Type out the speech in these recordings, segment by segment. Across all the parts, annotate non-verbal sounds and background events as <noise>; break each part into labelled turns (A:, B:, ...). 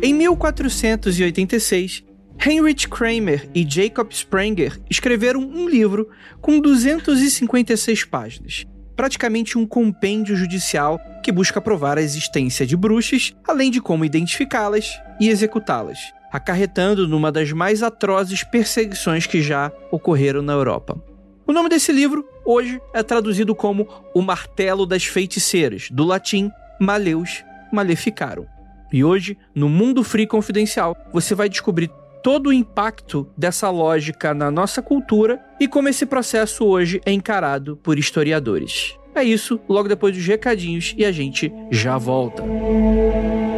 A: Em 1486, Heinrich Kramer e Jacob Sprenger escreveram um livro com 256 páginas, praticamente um compêndio judicial que busca provar a existência de bruxas, além de como identificá-las e executá-las, acarretando numa das mais atrozes perseguições que já ocorreram na Europa. O nome desse livro, hoje, é traduzido como O Martelo das Feiticeiras, do latim Maleus Maleficaram. E hoje, no Mundo Free Confidencial, você vai descobrir todo o impacto dessa lógica na nossa cultura e como esse processo hoje é encarado por historiadores. É isso, logo depois dos recadinhos e a gente já volta.
B: Não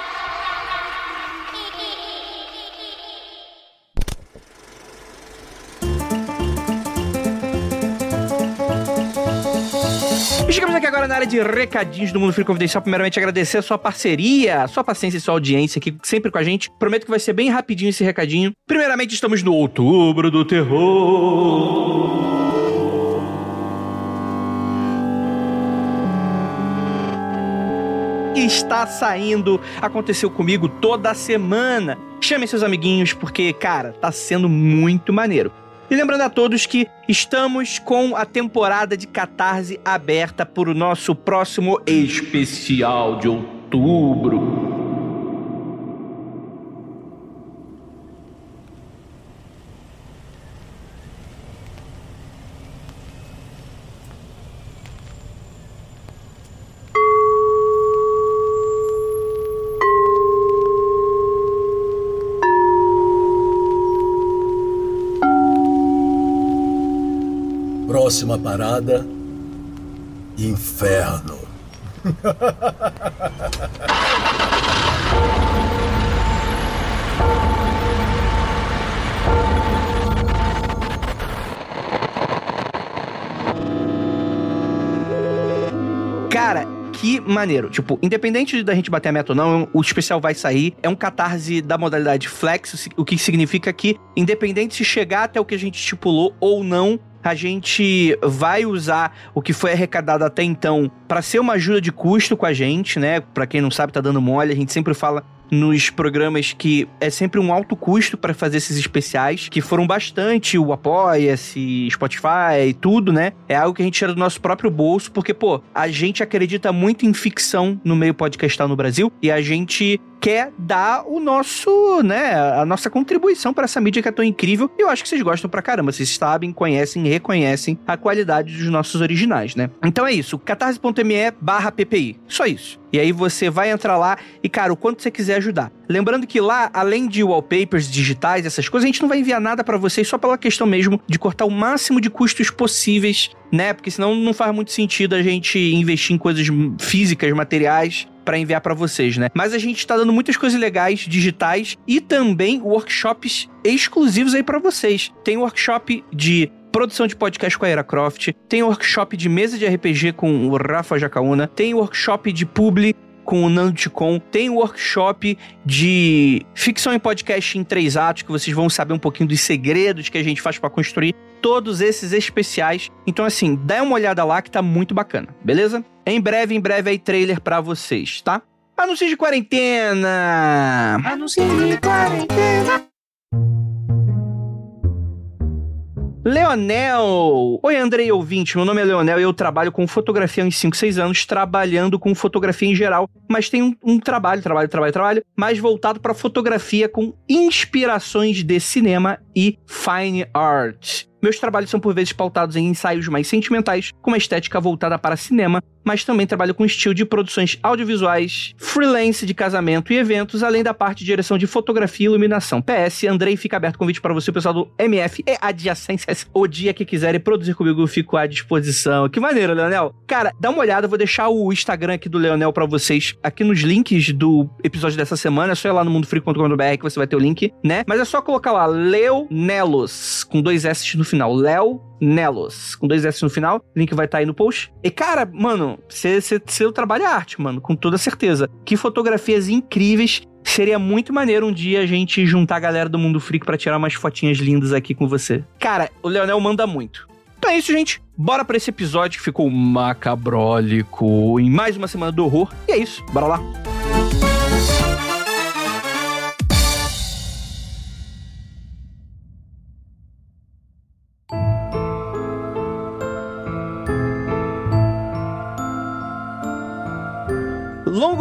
A: Agora na área de recadinhos do Mundo Free Confidencial. Primeiramente, agradecer a sua parceria, a sua paciência e sua audiência aqui sempre com a gente. Prometo que vai ser bem rapidinho esse recadinho. Primeiramente, estamos no Outubro do Terror. está saindo aconteceu comigo toda semana. Chame seus amiguinhos porque, cara, tá sendo muito maneiro. E lembrando a todos que estamos com a temporada de Catarse aberta para o nosso próximo especial de outubro.
C: Próxima parada: Inferno.
A: Cara, que maneiro. Tipo, independente da gente bater a meta ou não, o especial vai sair. É um catarse da modalidade flex, o que significa que, independente se chegar até o que a gente estipulou ou não, a gente vai usar o que foi arrecadado até então para ser uma ajuda de custo com a gente, né? Para quem não sabe, tá dando mole, a gente sempre fala nos programas que é sempre um alto custo para fazer esses especiais, que foram bastante o Apoia-se, Spotify e tudo, né? É algo que a gente tira do nosso próprio bolso, porque, pô, a gente acredita muito em ficção no meio podcastal no Brasil e a gente quer dar o nosso, né, a nossa contribuição para essa mídia que é tão incrível. Eu acho que vocês gostam pra caramba. Vocês sabem, conhecem reconhecem a qualidade dos nossos originais, né? Então é isso, catarse.me barra PPI. Só isso. E aí você vai entrar lá e, cara, o quanto você quiser ajudar. Lembrando que lá, além de wallpapers digitais, essas coisas, a gente não vai enviar nada para vocês só pela questão mesmo de cortar o máximo de custos possíveis, né? Porque senão não faz muito sentido a gente investir em coisas físicas, materiais, para enviar para vocês, né? Mas a gente tá dando muitas coisas legais digitais e também workshops exclusivos aí para vocês. Tem workshop de produção de podcast com a Era Croft, tem workshop de mesa de RPG com o Rafa Jacaúna, tem workshop de publi com o Nando Ticon, tem workshop de ficção em podcast em três atos, que vocês vão saber um pouquinho dos segredos que a gente faz para construir todos esses especiais. Então, assim, dá uma olhada lá que tá muito bacana, beleza? Em breve, em breve aí trailer para vocês, tá? Anúncio de quarentena! Anúncio de quarentena! Leonel! Oi, Andrei ouvinte, meu nome é Leonel e eu trabalho com fotografia há uns 5, 6 anos, trabalhando com fotografia em geral, mas tem um, um trabalho, trabalho, trabalho, trabalho, mais voltado para fotografia com inspirações de cinema e fine art. Meus trabalhos são por vezes pautados em ensaios mais sentimentais, com uma estética voltada para cinema, mas também trabalho com estilo de produções audiovisuais, freelance de casamento e eventos, além da parte de direção de fotografia e iluminação. PS, Andrei, fica aberto o convite para você, o pessoal do MF e adjacências. O dia que quiserem produzir comigo, eu fico à disposição. Que maneiro, Leonel. Cara, dá uma olhada, eu vou deixar o Instagram aqui do Leonel para vocês aqui nos links do episódio dessa semana. É só ir lá no mundofreak.com.br que você vai ter o link, né? Mas é só colocar lá Leonelos, com dois S no final. Léo Nelos, com dois S no final. Link vai estar tá aí no post. E, cara, mano, seu trabalho é arte, mano, com toda certeza. Que fotografias incríveis. Seria muito maneiro um dia a gente juntar a galera do Mundo Freak para tirar umas fotinhas lindas aqui com você. Cara, o Leonel manda muito. Então é isso, gente. Bora para esse episódio que ficou macabrólico em mais uma semana do horror. E é isso, bora lá.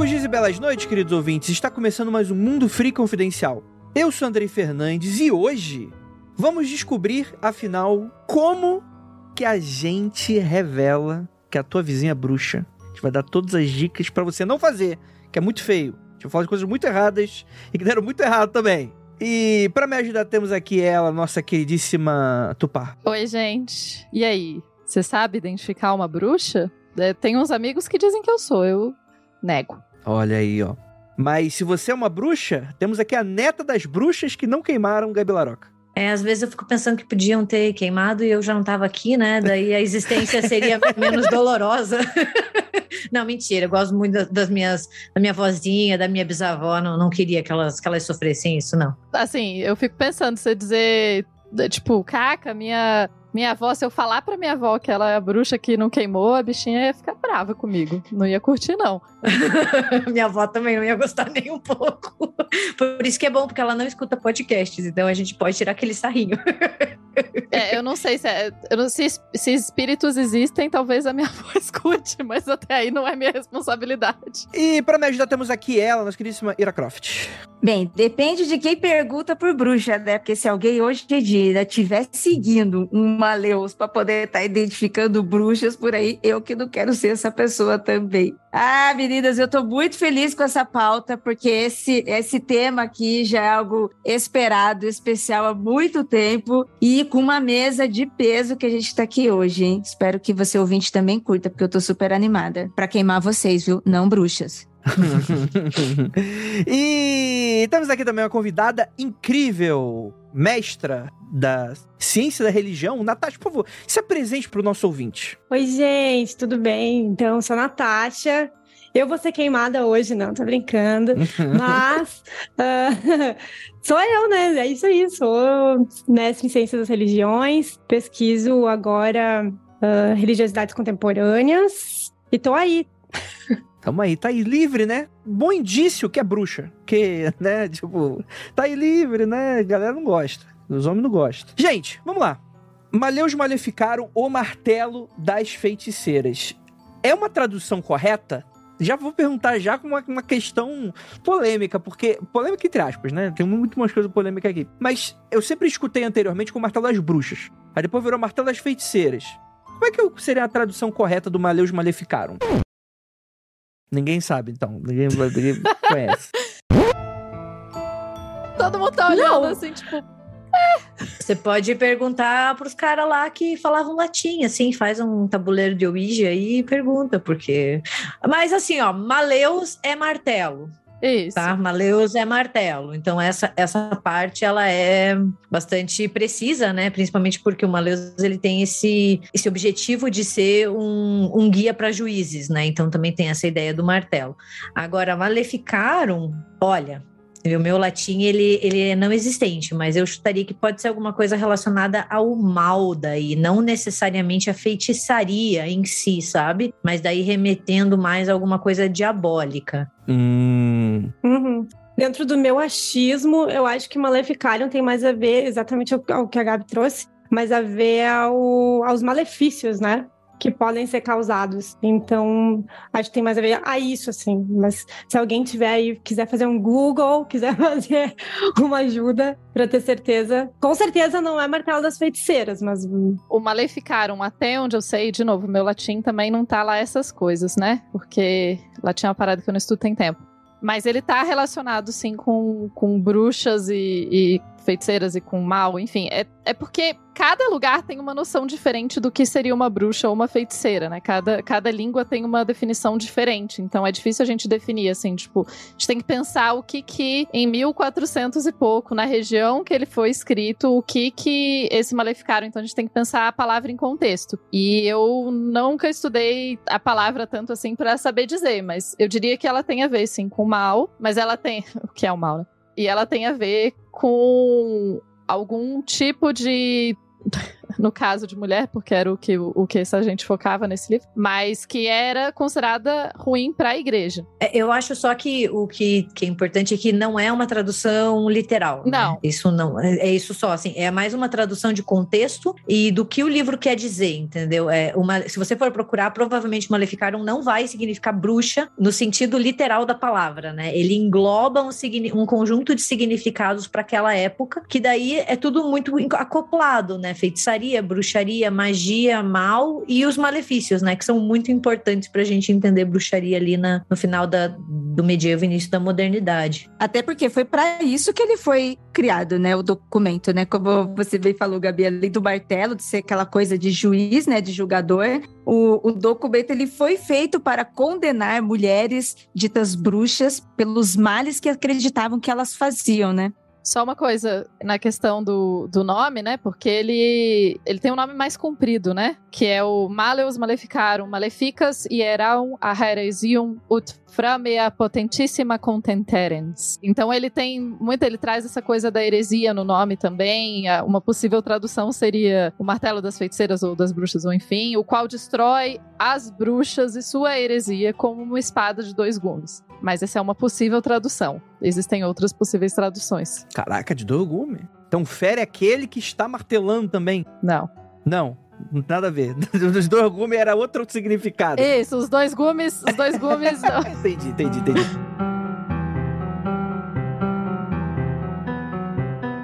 A: Longos dias e belas noites, queridos ouvintes. Está começando mais um Mundo Free Confidencial. Eu sou Andrei Fernandes e hoje vamos descobrir, afinal, como que a gente revela que a tua vizinha é bruxa. A gente vai dar todas as dicas para você não fazer, que é muito feio. A gente vai falar de coisas muito erradas e que deram muito errado também. E para me ajudar, temos aqui ela, nossa queridíssima Tupá.
D: Oi, gente. E aí? Você sabe identificar uma bruxa? É, tem uns amigos que dizem que eu sou. Eu Nego.
A: Olha aí, ó. Mas se você é uma bruxa, temos aqui a neta das bruxas que não queimaram Gabi Laroca.
E: É, às vezes eu fico pensando que podiam ter queimado e eu já não estava aqui, né? Daí a existência seria <laughs> menos dolorosa. não, mentira. Eu gosto muito das minhas, da minha vozinha, da minha bisavó. Não, não queria que elas, que elas sofressem isso, não.
D: Assim, eu fico pensando, você dizer, tipo, caca, minha minha avó, se eu falar pra minha avó que ela é a bruxa que não queimou, a bichinha ia ficar brava comigo. Não ia curtir, não. <laughs>
E: minha avó também não ia gostar nem um pouco. Por isso que é bom, porque ela não escuta podcasts, então a gente pode tirar aquele sarrinho. <laughs>
D: é, eu não sei se, é, eu não sei se espíritos existem, talvez a minha avó <laughs> escute, mas até aí não é minha responsabilidade.
A: E para me ajudar, temos aqui ela, nossa queridíssima Ira Croft.
F: Bem, depende de quem pergunta por bruxa, né? Porque se alguém hoje em dia estiver seguindo um maleus para poder estar tá identificando bruxas por aí. Eu que não quero ser essa pessoa também. Ah, meninas, eu estou muito feliz com essa pauta, porque esse, esse tema aqui já é algo esperado, especial há muito tempo e com uma mesa de peso que a gente está aqui hoje, hein? Espero que você ouvinte também curta, porque eu estou super animada para queimar vocês, viu? Não bruxas. <laughs>
A: e temos aqui também uma convidada incrível, mestra da ciência da religião. Natasha, por favor, se apresente para o nosso ouvinte.
G: Oi, gente, tudo bem? Então, sou a Natasha. Eu vou ser queimada hoje, não, tô brincando. <laughs> Mas uh, <laughs> sou eu, né? É isso aí, sou mestre em ciências das religiões, pesquiso agora uh, religiosidades contemporâneas e tô aí
A: Tamo aí, tá aí livre, né? Bom indício que é bruxa. Que, <laughs> né, tipo, tá aí livre, né? A galera não gosta. Os homens não gostam. Gente, vamos lá. Maleus maleficaram o martelo das feiticeiras. É uma tradução correta? Já vou perguntar já com uma, uma questão polêmica, porque. Polêmica entre aspas, né? Tem muito mais coisa polêmica aqui. Mas eu sempre escutei anteriormente com o martelo das bruxas. Aí depois virou martelo das feiticeiras. Como é que seria a tradução correta do Maleus maleficaram? Ninguém sabe, então. Ninguém, ninguém <laughs> conhece.
D: Todo mundo tá olhando Não. assim, tipo.
E: É. Você pode perguntar pros caras lá que falavam latim, assim, faz um tabuleiro de Ouija e pergunta, porque. Mas assim, ó, Maleus é martelo.
D: Isso.
E: Tá? Maleus é martelo. Então, essa, essa parte ela é bastante precisa, né? Principalmente porque o Maleus ele tem esse, esse objetivo de ser um, um guia para juízes, né? Então também tem essa ideia do martelo. Agora, Maleficarum, olha, o meu latim, ele, ele é não existente, mas eu chutaria que pode ser alguma coisa relacionada ao mal daí, não necessariamente a feitiçaria em si, sabe? Mas daí remetendo mais a alguma coisa diabólica.
A: Hum.
G: Uhum. Dentro do meu achismo, eu acho que Maleficarium tem mais a ver exatamente ao, ao que a Gabi trouxe, mas a ver ao, aos malefícios, né? Que podem ser causados. Então, acho que tem mais a ver a isso, assim. Mas se alguém tiver aí, quiser fazer um Google, <laughs> quiser fazer uma ajuda para ter certeza. Com certeza não é martelo das feiticeiras, mas.
D: O Maleficarum, até onde eu sei, de novo, meu latim também não tá lá essas coisas, né? Porque latim é uma parada que eu não estudo tem tempo. Mas ele tá relacionado, sim, com, com bruxas e, e feiticeiras e com mal, enfim. É, é porque cada lugar tem uma noção diferente do que seria uma bruxa ou uma feiticeira, né? Cada, cada língua tem uma definição diferente. Então é difícil a gente definir, assim, tipo, a gente tem que pensar o que que em 1400 e pouco, na região que ele foi escrito, o que que esse maleficaram. Então a gente tem que pensar a palavra em contexto. E eu nunca estudei a palavra tanto assim para saber dizer, mas eu diria que ela tem a ver, sim, com mal, mas ela tem. <laughs> O que é o mal, né? E ela tem a ver com algum tipo de no caso de mulher, porque era o que, o, que essa gente focava nesse livro, mas que era considerada ruim para a igreja.
E: É, eu acho só que o que, que, é importante é que não é uma tradução literal. Né?
D: Não.
E: Né? Isso não. É, é isso só, assim, é mais uma tradução de contexto e do que o livro quer dizer, entendeu? É uma, se você for procurar, provavelmente Maleficarum não vai significar bruxa no sentido literal da palavra, né? Ele engloba um, um conjunto de significados para aquela época, que daí é tudo muito acoplado, né? Feitiçaria feitiçaria, bruxaria, magia, mal e os malefícios, né? Que são muito importantes para a gente entender bruxaria ali na, no final da, do medievo início da modernidade.
F: Até porque foi para isso que ele foi criado, né? O documento, né? Como você bem falou, Gabi, além do martelo, de ser aquela coisa de juiz, né? De julgador, o, o documento ele foi feito para condenar mulheres ditas bruxas pelos males que acreditavam que elas faziam, né?
D: Só uma coisa na questão do, do nome, né? Porque ele, ele tem um nome mais comprido, né? Que é o Maleus Maleficarum Maleficas Hieraum a Heresium ut Framea Potentissima Contenterens. Então ele tem muito, ele traz essa coisa da heresia no nome também. Uma possível tradução seria o martelo das feiticeiras ou das bruxas, ou enfim, o qual destrói as bruxas e sua heresia como uma espada de dois gumes. Mas essa é uma possível tradução. Existem outras possíveis traduções.
A: Caraca, de dois gumes? Então fere aquele que está martelando também.
D: Não.
A: Não. Nada a ver. <laughs> Os dois gumes era outro significado.
D: Isso, os dois gumes, os dois gumes. <laughs>
A: entendi, entendi, entendi.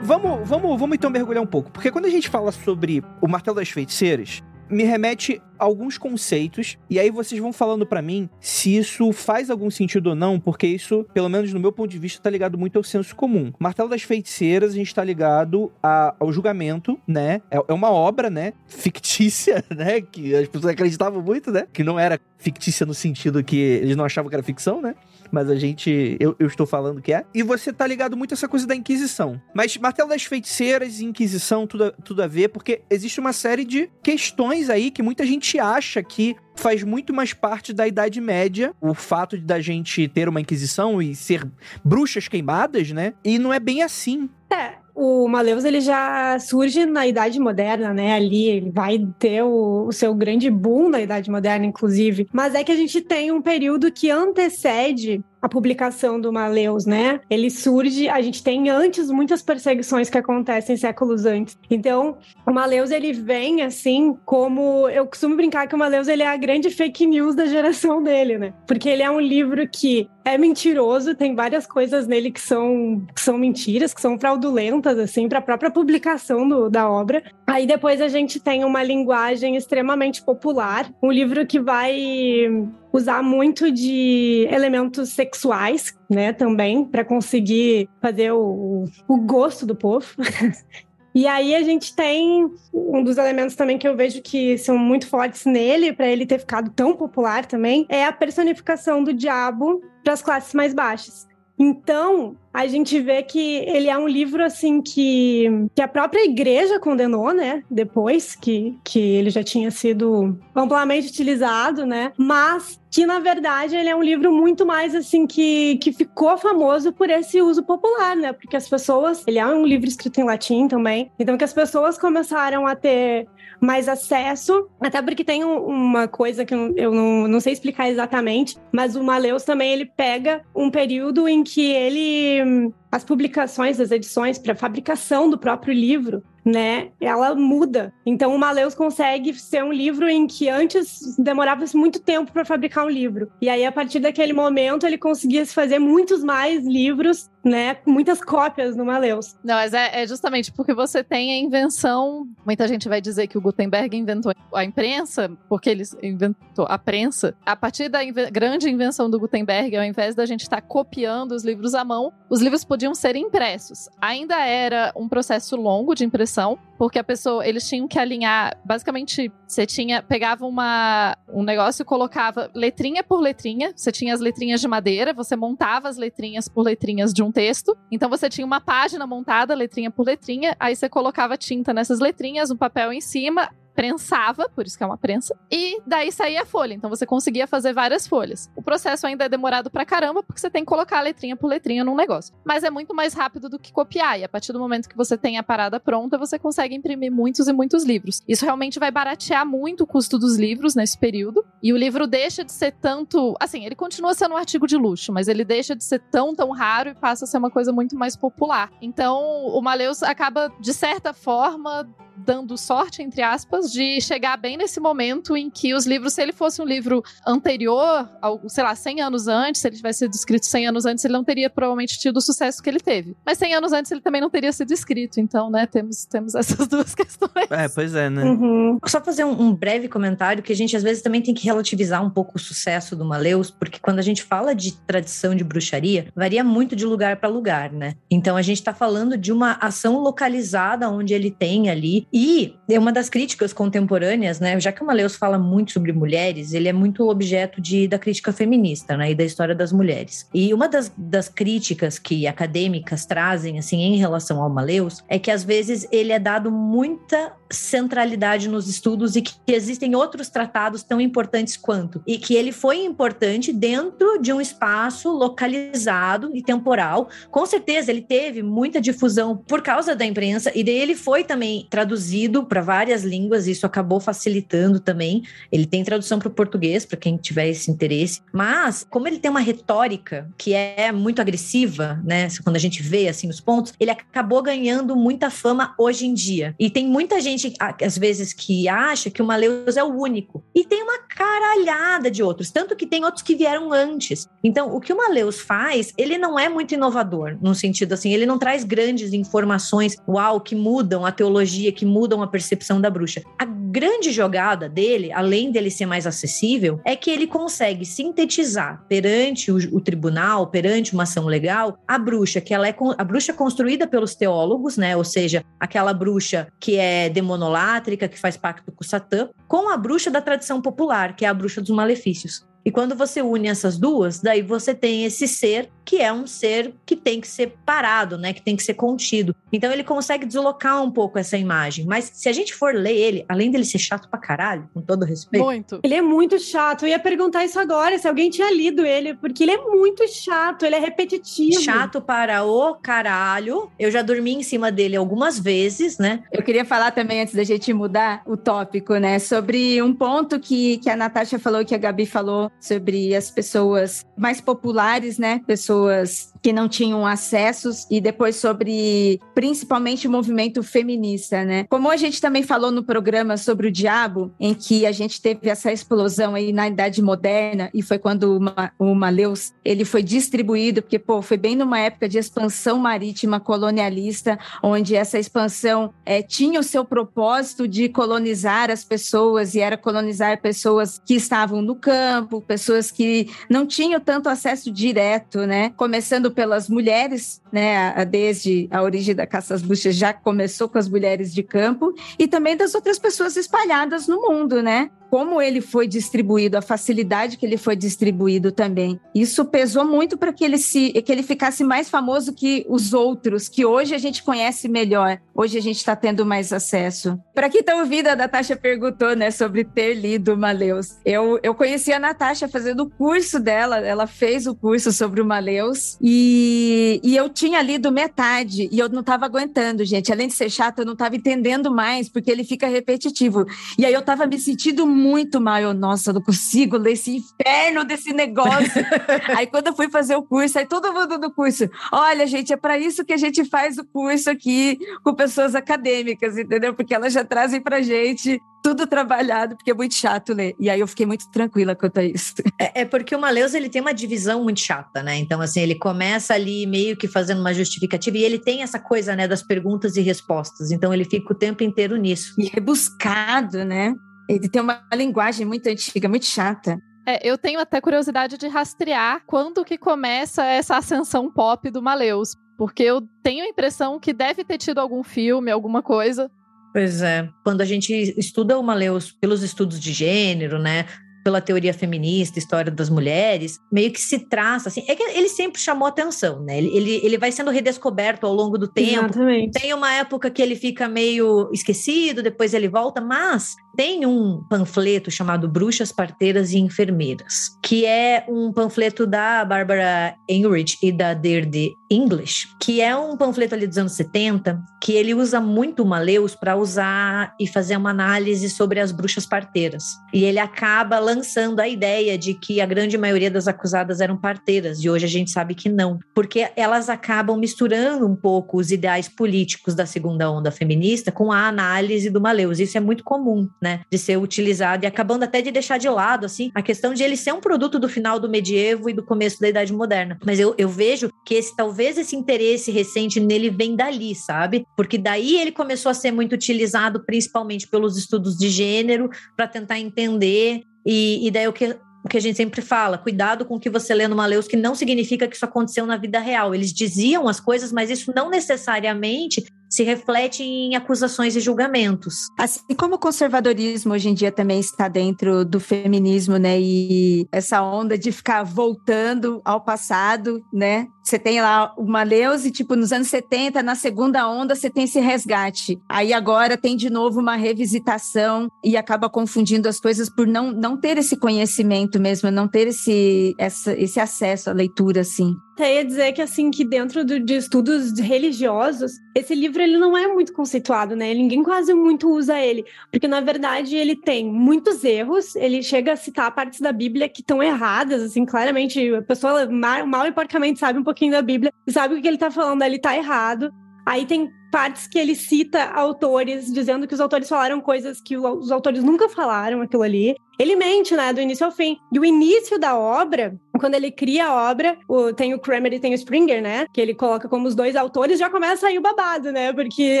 A: Vamos, vamos, vamos então mergulhar um pouco. Porque quando a gente fala sobre o martelo das feiticeiras, me remete a alguns conceitos e aí vocês vão falando para mim se isso faz algum sentido ou não, porque isso, pelo menos no meu ponto de vista, tá ligado muito ao senso comum. Martelo das Feiticeiras, a gente tá ligado a, ao julgamento, né? É, é, uma obra, né? Fictícia, <laughs> né? Que as pessoas acreditavam muito, né? Que não era fictícia no sentido que eles não achavam que era ficção, né? Mas a gente. Eu, eu, estou falando que é. E você tá ligado muito a essa coisa da Inquisição. Mas Martelo das Feiticeiras e Inquisição, tudo tudo a ver, porque existe uma série de questões aí que muita gente acha que faz muito mais parte da Idade Média, o fato da gente ter uma Inquisição e ser bruxas queimadas, né? E não é bem assim.
G: É, o Maleus ele já surge na Idade Moderna, né? Ali ele vai ter o, o, seu grande boom na Idade Moderna, inclusive. Mas é que a gente tem um período que antecede a publicação do Maleus, né? Ele surge, a gente tem antes muitas perseguições que acontecem séculos antes. Então, o Maleus ele vem assim como eu costumo brincar que o Maleus ele é a grande fake news da geração dele, né? Porque ele é um livro que é mentiroso, tem várias coisas nele que são, que são mentiras, que são fraudulentas, assim, para a própria publicação do, da obra. Aí depois a gente tem uma linguagem extremamente popular, um livro que vai usar muito de elementos sexuais, né, também, para conseguir fazer o, o gosto do povo. <laughs> E aí a gente tem um dos elementos também que eu vejo que são muito fortes nele, para ele ter ficado tão popular também, é a personificação do diabo para as classes mais baixas. Então, a gente vê que ele é um livro assim que, que a própria igreja condenou, né? Depois que, que ele já tinha sido amplamente utilizado, né? Mas que na verdade ele é um livro muito mais assim que, que ficou famoso por esse uso popular, né? Porque as pessoas, ele é um livro escrito em latim também, então que as pessoas começaram a ter mais acesso, até porque tem um, uma coisa que eu não, não sei explicar exatamente, mas o Maleus também ele pega um período em que ele as publicações, as edições para fabricação do próprio livro, né, ela muda. Então, o Maleus consegue ser um livro em que antes demorava muito tempo para fabricar um livro. E aí, a partir daquele momento, ele conseguia fazer muitos mais livros, né, muitas cópias no Maleus.
D: Não, mas é, é, justamente porque você tem a invenção. Muita gente vai dizer que o Gutenberg inventou a imprensa, porque ele inventou a prensa. A partir da inve grande invenção do Gutenberg, ao invés da gente estar tá copiando os livros à mão, os livros podiam ser impressos. Ainda era um processo longo de impressão porque a pessoa, eles tinham que alinhar, basicamente, você tinha, pegava uma, um negócio e colocava letrinha por letrinha, você tinha as letrinhas de madeira, você montava as letrinhas por letrinhas de um texto, então você tinha uma página montada, letrinha por letrinha, aí você colocava tinta nessas letrinhas, um papel em cima, prensava, por isso que é uma prensa, e daí saía a folha. Então você conseguia fazer várias folhas. O processo ainda é demorado pra caramba, porque você tem que colocar letrinha por letrinha num negócio. Mas é muito mais rápido do que copiar. E a partir do momento que você tem a parada pronta, você consegue imprimir muitos e muitos livros. Isso realmente vai baratear muito o custo dos livros nesse período. E o livro deixa de ser tanto. Assim, ele continua sendo um artigo de luxo, mas ele deixa de ser tão, tão raro e passa a ser uma coisa muito mais popular. Então, o Maleus acaba, de certa forma, dando sorte, entre aspas, de chegar bem nesse momento em que os livros, se ele fosse um livro anterior, ao, sei lá, 100 anos antes, se ele tivesse sido escrito 100 anos antes, ele não teria provavelmente tido o sucesso que ele teve. Mas 100 anos antes ele também não teria sido escrito, então, né, temos, temos <laughs> essas duas questões.
A: É, pois é, né?
E: Uhum. Só fazer um, um, breve comentário que a gente às vezes também tem que relativizar um pouco o sucesso do Maleus, porque quando a gente fala de tradição de bruxaria, varia muito de lugar para lugar, né? Então a gente está falando de uma ação localizada onde ele tem ali e é uma das críticas contemporâneas, né? Já que o Maleus fala muito sobre mulheres, ele é muito objeto de, da crítica feminista, né? E da história das mulheres. E uma das, das críticas que acadêmicas trazem, assim, em relação ao Maleus, é que às vezes ele é dado muita centralidade nos estudos e que existem outros tratados tão importantes quanto. E que ele foi importante dentro de um espaço localizado e temporal. Com certeza, ele teve muita difusão por causa da imprensa, e daí ele foi também traduzido traduzido para várias línguas, isso acabou facilitando também. Ele tem tradução para o português, para quem tiver esse interesse. Mas, como ele tem uma retórica que é muito agressiva, né? Quando a gente vê assim os pontos, ele acabou ganhando muita fama hoje em dia. E tem muita gente, às vezes, que acha que o Maleus é o único. E tem uma caralhada de outros, tanto que tem outros que vieram antes. Então, o que o Maleus faz, ele não é muito inovador, no sentido assim, ele não traz grandes informações, uau, que mudam a teologia, que mudam a percepção da bruxa. A grande jogada dele, além dele ser mais acessível, é que ele consegue sintetizar perante o, o tribunal, perante uma ação legal, a bruxa, que ela é a bruxa construída pelos teólogos, né? Ou seja, aquela bruxa que é demonolátrica, que faz pacto com Satã, com a bruxa da tradição popular, que é a bruxa dos malefícios. E quando você une essas duas, daí você tem esse ser que é um ser que tem que ser parado, né? Que tem que ser contido. Então ele consegue deslocar um pouco essa imagem. Mas se a gente for ler ele, além dele ser chato pra caralho, com todo respeito.
G: Muito. Ele é muito chato. Eu ia perguntar isso agora, se alguém tinha lido ele, porque ele é muito chato, ele é repetitivo.
E: Chato para o caralho. Eu já dormi em cima dele algumas vezes, né?
F: Eu queria falar também, antes da gente mudar o tópico, né? Sobre um ponto que, que a Natasha falou, que a Gabi falou sobre as pessoas mais populares, né? Pessoas pessoas que não tinham acessos e depois sobre principalmente o movimento feminista, né? Como a gente também falou no programa sobre o diabo, em que a gente teve essa explosão aí na Idade Moderna e foi quando o Maleus ele foi distribuído, porque pô, foi bem numa época de expansão marítima colonialista, onde essa expansão é, tinha o seu propósito de colonizar as pessoas e era colonizar pessoas que estavam no campo, pessoas que não tinham tanto acesso direto, né? Começando pelas mulheres, né? Desde a origem da caça às bruxas já começou com as mulheres de campo e também das outras pessoas espalhadas no mundo, né? Como ele foi distribuído, a facilidade que ele foi distribuído também. Isso pesou muito para que ele se que ele ficasse mais famoso que os outros, que hoje a gente conhece melhor. Hoje a gente está tendo mais acesso. Para quem está ouvindo, a Natasha perguntou, né, sobre ter lido Maleus. Eu, eu conheci a Natasha fazendo o curso dela, ela fez o curso sobre o Maleus e, e eu tinha lido metade e eu não estava aguentando, gente. Além de ser chato, eu não estava entendendo mais porque ele fica repetitivo. E aí eu estava me sentindo muito mal. Eu, nossa, não consigo ler esse inferno desse negócio. <laughs> aí quando eu fui fazer o curso, aí todo mundo do curso, olha, gente, é para isso que a gente faz o curso aqui com pessoas acadêmicas, entendeu? Porque elas já trazem pra gente tudo trabalhado, porque é muito chato ler. E aí eu fiquei muito tranquila quanto a isso.
E: É, é, porque o Maleus, ele tem uma divisão muito chata, né? Então, assim, ele começa ali meio que fazendo uma justificativa e ele tem essa coisa, né, das perguntas e respostas. Então, ele fica o tempo inteiro nisso.
F: E rebuscado, né? Ele tem uma linguagem muito antiga, muito chata.
D: É, eu tenho até curiosidade de rastrear quando que começa essa ascensão pop do Maleus. Porque eu tenho a impressão que deve ter tido algum filme, alguma coisa,
E: Pois é. Quando a gente estuda o Maleus pelos estudos de gênero, né? Pela teoria feminista, história das mulheres, meio que se traça assim. É que ele sempre chamou atenção, né? Ele, ele, ele vai sendo redescoberto ao longo do tempo.
G: Exatamente.
E: Tem uma época que ele fica meio esquecido, depois ele volta, mas tem um panfleto chamado Bruxas, Parteiras e Enfermeiras, que é um panfleto da Barbara Enrich e da Deirdre English, que é um panfleto ali dos anos 70, que ele usa muito o Maleus para usar e fazer uma análise sobre as bruxas parteiras. E ele acaba lançando a ideia de que a grande maioria das acusadas eram parteiras, e hoje a gente sabe que não, porque elas acabam misturando um pouco os ideais políticos da segunda onda feminista com a análise do Maleus. Isso é muito comum né, de ser utilizado e acabando até de deixar de lado, assim, a questão de ele ser um produto do final do medievo e do começo da Idade Moderna. Mas eu, eu vejo que esse talvez esse interesse recente nele vem dali, sabe? Porque daí ele começou a ser muito utilizado, principalmente pelos estudos de gênero, para tentar entender. E, e daí o que o que a gente sempre fala, cuidado com o que você lê no Maleus, que não significa que isso aconteceu na vida real. Eles diziam as coisas, mas isso não necessariamente se reflete em acusações e julgamentos.
F: Assim como o conservadorismo hoje em dia também está dentro do feminismo, né? E essa onda de ficar voltando ao passado, né? Você tem lá o Maleus e, tipo, nos anos 70, na segunda onda, você tem esse resgate. Aí agora tem de novo uma revisitação e acaba confundindo as coisas por não, não ter esse conhecimento mesmo, não ter esse, essa, esse acesso à leitura, assim.
G: Até ia dizer que, assim, que dentro do, de estudos religiosos, esse livro ele não é muito conceituado, né? Ninguém quase muito usa ele, porque na verdade ele tem muitos erros, ele chega a citar partes da Bíblia que estão erradas, assim, claramente a pessoa mal, mal e porcamente sabe um pouquinho da Bíblia sabe o que ele tá falando ali tá errado. Aí tem partes que ele cita autores, dizendo que os autores falaram coisas que os autores nunca falaram, aquilo ali. Ele mente, né, do início ao fim. E o início da obra, quando ele cria a obra, o, tem o Kramer e tem o Springer, né, que ele coloca como os dois autores, já começa aí o babado, né, porque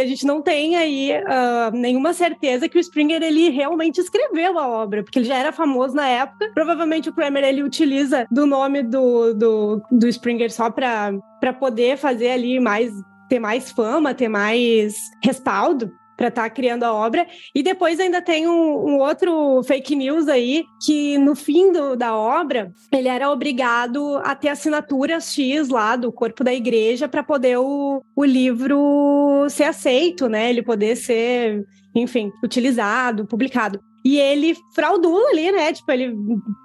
G: a gente não tem aí uh, nenhuma certeza que o Springer, ele realmente escreveu a obra, porque ele já era famoso na época. Provavelmente o Kramer, ele utiliza do nome do, do, do Springer só para poder fazer ali mais ter mais fama, ter mais respaldo para estar tá criando a obra. E depois ainda tem um, um, outro fake news aí, que no fim do, da obra, ele era obrigado a ter assinatura X lá do corpo da igreja para poder o, o livro ser aceito, né? Ele poder ser, enfim, utilizado, publicado. E ele fraudula ali, né? Tipo, ele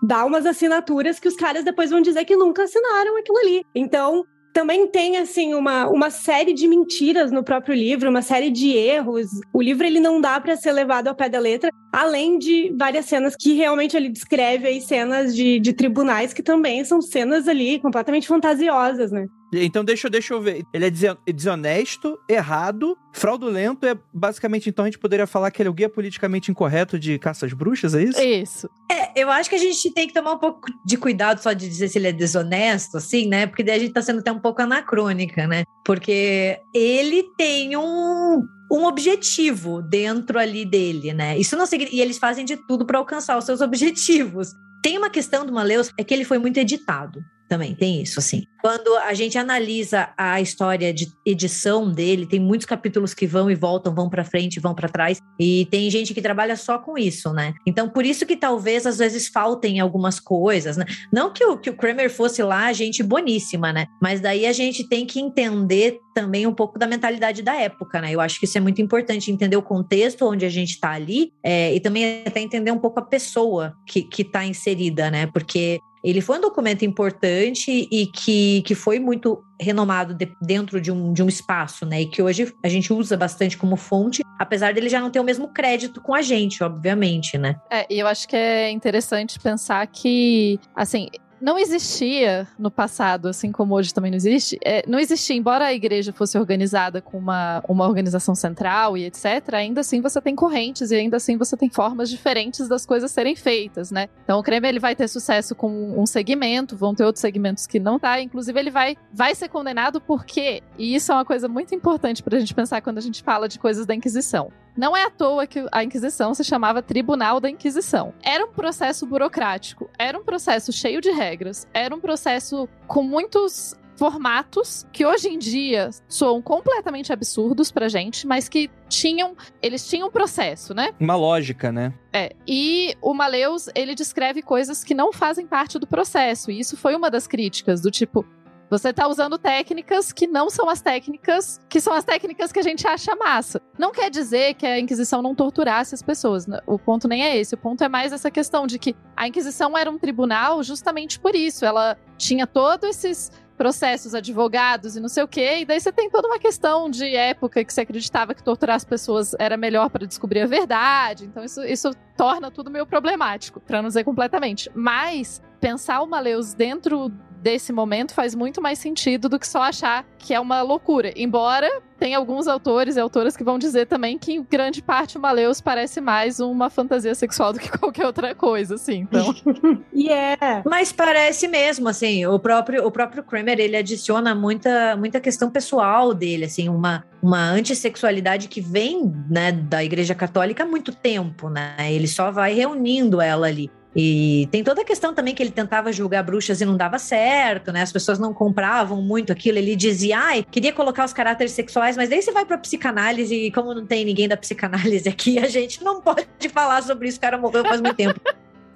G: dá umas assinaturas que os caras depois vão dizer que nunca assinaram aquilo ali. Então, também tem assim uma, uma série de mentiras no próprio livro, uma série de erros. O livro ele não dá para ser levado ao pé da letra, além de várias cenas que realmente ele descreve aí cenas de, de tribunais que também são cenas ali completamente fantasiosas, né?
A: Então deixa, deixa eu ver. Ele é desonesto, errado, fraudulento. É basicamente, então, a gente poderia falar que ele é o guia politicamente incorreto de caças bruxas, é isso?
D: Isso.
E: É, eu acho que a gente tem que tomar um pouco de cuidado só de dizer se ele é desonesto, assim, né? Porque daí a gente tá sendo até um pouco anacrônica, né? Porque ele tem um, um objetivo dentro ali dele, né? Isso não significa. E eles fazem de tudo para alcançar os seus objetivos. Tem uma questão do Maleus, é que ele foi muito editado também, tem isso, assim. Quando a gente analisa a história de edição dele, tem muitos capítulos que vão e voltam, vão para frente, vão para trás, e tem gente que trabalha só com isso, né? Então, por isso que talvez às vezes faltem algumas coisas, né? Não que o, que o Kramer fosse lá gente boníssima, né? Mas daí a gente tem que entender também um pouco da mentalidade da época, né? Eu acho que isso é muito importante, entender o contexto onde a gente está ali, é, e também até entender um pouco a pessoa que, que tá inserida, né? Porque ele foi um documento importante e que, que foi muito renomado de, dentro de um, de um espaço, né? E que hoje a gente usa bastante como fonte, apesar dele já não ter o mesmo crédito com a gente, obviamente, né?
D: É, e eu acho que é interessante pensar que, assim, não existia no passado, assim como hoje também não existe, é, não existia, embora a igreja fosse organizada com uma, uma organização central e etc., ainda assim você tem correntes e ainda assim você tem formas diferentes das coisas serem feitas, né? Então o creme ele vai ter sucesso com um segmento, vão ter outros segmentos que não tá, inclusive ele vai, vai ser condenado porque, e isso é uma coisa muito importante pra gente pensar quando a gente fala de coisas da Inquisição. Não é à toa que a Inquisição se chamava Tribunal da Inquisição. Era um processo burocrático, era um processo cheio de regras, era um processo com muitos formatos que hoje em dia soam completamente absurdos pra gente, mas que tinham, eles tinham um processo, né?
A: Uma lógica, né?
D: É, e o Maleus, ele descreve coisas que não fazem parte do processo, e isso foi uma das críticas, do tipo, você está usando técnicas que não são as técnicas que são as técnicas que a gente acha massa. Não quer dizer que a Inquisição não torturasse as pessoas. Né? O ponto nem é esse. O ponto é mais essa questão de que a Inquisição era um tribunal justamente por isso. Ela tinha todos esses processos, advogados e não sei o quê. E daí você tem toda uma questão de época que você acreditava que torturar as pessoas era melhor para descobrir a verdade. Então isso, isso torna tudo meio problemático, para não dizer completamente. Mas pensar o Maleus dentro desse momento faz muito mais sentido do que só achar que é uma loucura. Embora tem alguns autores e autoras que vão dizer também que em grande parte o Maleus parece mais uma fantasia sexual do que <laughs> qualquer outra coisa, assim. Então. <laughs>
E: e yeah. é. Mas parece mesmo, assim, o próprio o próprio Kramer, ele adiciona muita muita questão pessoal dele, assim, uma uma antissexualidade que vem, né, da Igreja Católica há muito tempo, né? Ele só vai reunindo ela ali. E tem toda a questão também que ele tentava julgar bruxas e não dava certo, né? As pessoas não compravam muito aquilo. Ele dizia, ai, queria colocar os caráteres sexuais, mas daí você vai pra psicanálise e como não tem ninguém da psicanálise <laughs> aqui, a gente não pode falar sobre isso. O cara morreu faz muito tempo.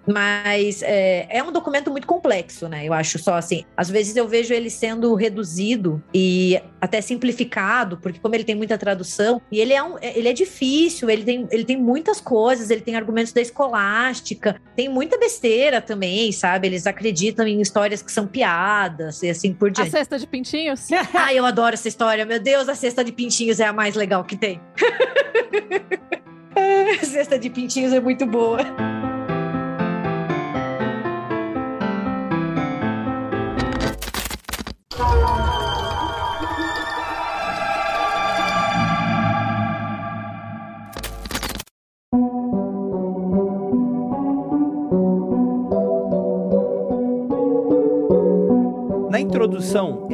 E: Mas é, é, um documento muito complexo, né? Eu acho só assim. Às vezes eu vejo ele sendo reduzido e até simplificado, porque como ele tem muita tradução, e ele é, um, ele é difícil, ele tem, ele tem muitas coisas, ele tem argumentos da escolástica, tem muita besteira também, sabe? Eles acreditam em histórias que são piadas e assim por diante.
D: A cesta de pintinhos? <laughs>
E: Ai, eu adoro essa história. Meu Deus, a cesta de pintinhos é a mais legal que tem. <laughs> a cesta de pintinhos é muito boa.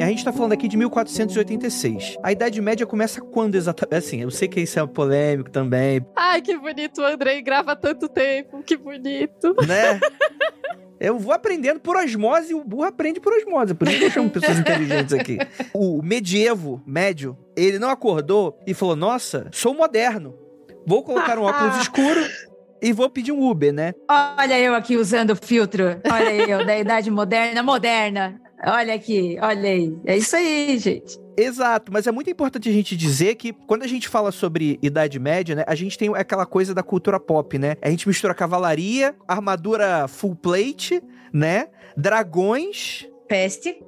A: Gente tá falando aqui de 1486. A Idade Média começa quando exatamente? Assim, eu sei que isso é polêmico também.
D: Ai, que bonito, o Andrei grava tanto tempo, que bonito.
A: Né? Eu vou aprendendo por osmose e o burro aprende por osmose. Por isso que eu chamo pessoas inteligentes aqui. O medievo, médio, ele não acordou e falou: Nossa, sou moderno. Vou colocar um óculos <laughs> escuro e vou pedir um Uber, né?
F: Olha eu aqui usando o filtro. Olha eu, da idade moderna, moderna. Olha aqui, olha aí. É isso aí, gente.
A: Exato, mas é muito importante a gente dizer que quando a gente fala sobre Idade Média, né, a gente tem aquela coisa da cultura pop, né? A gente mistura cavalaria, armadura full plate, né? Dragões.
E: Peste.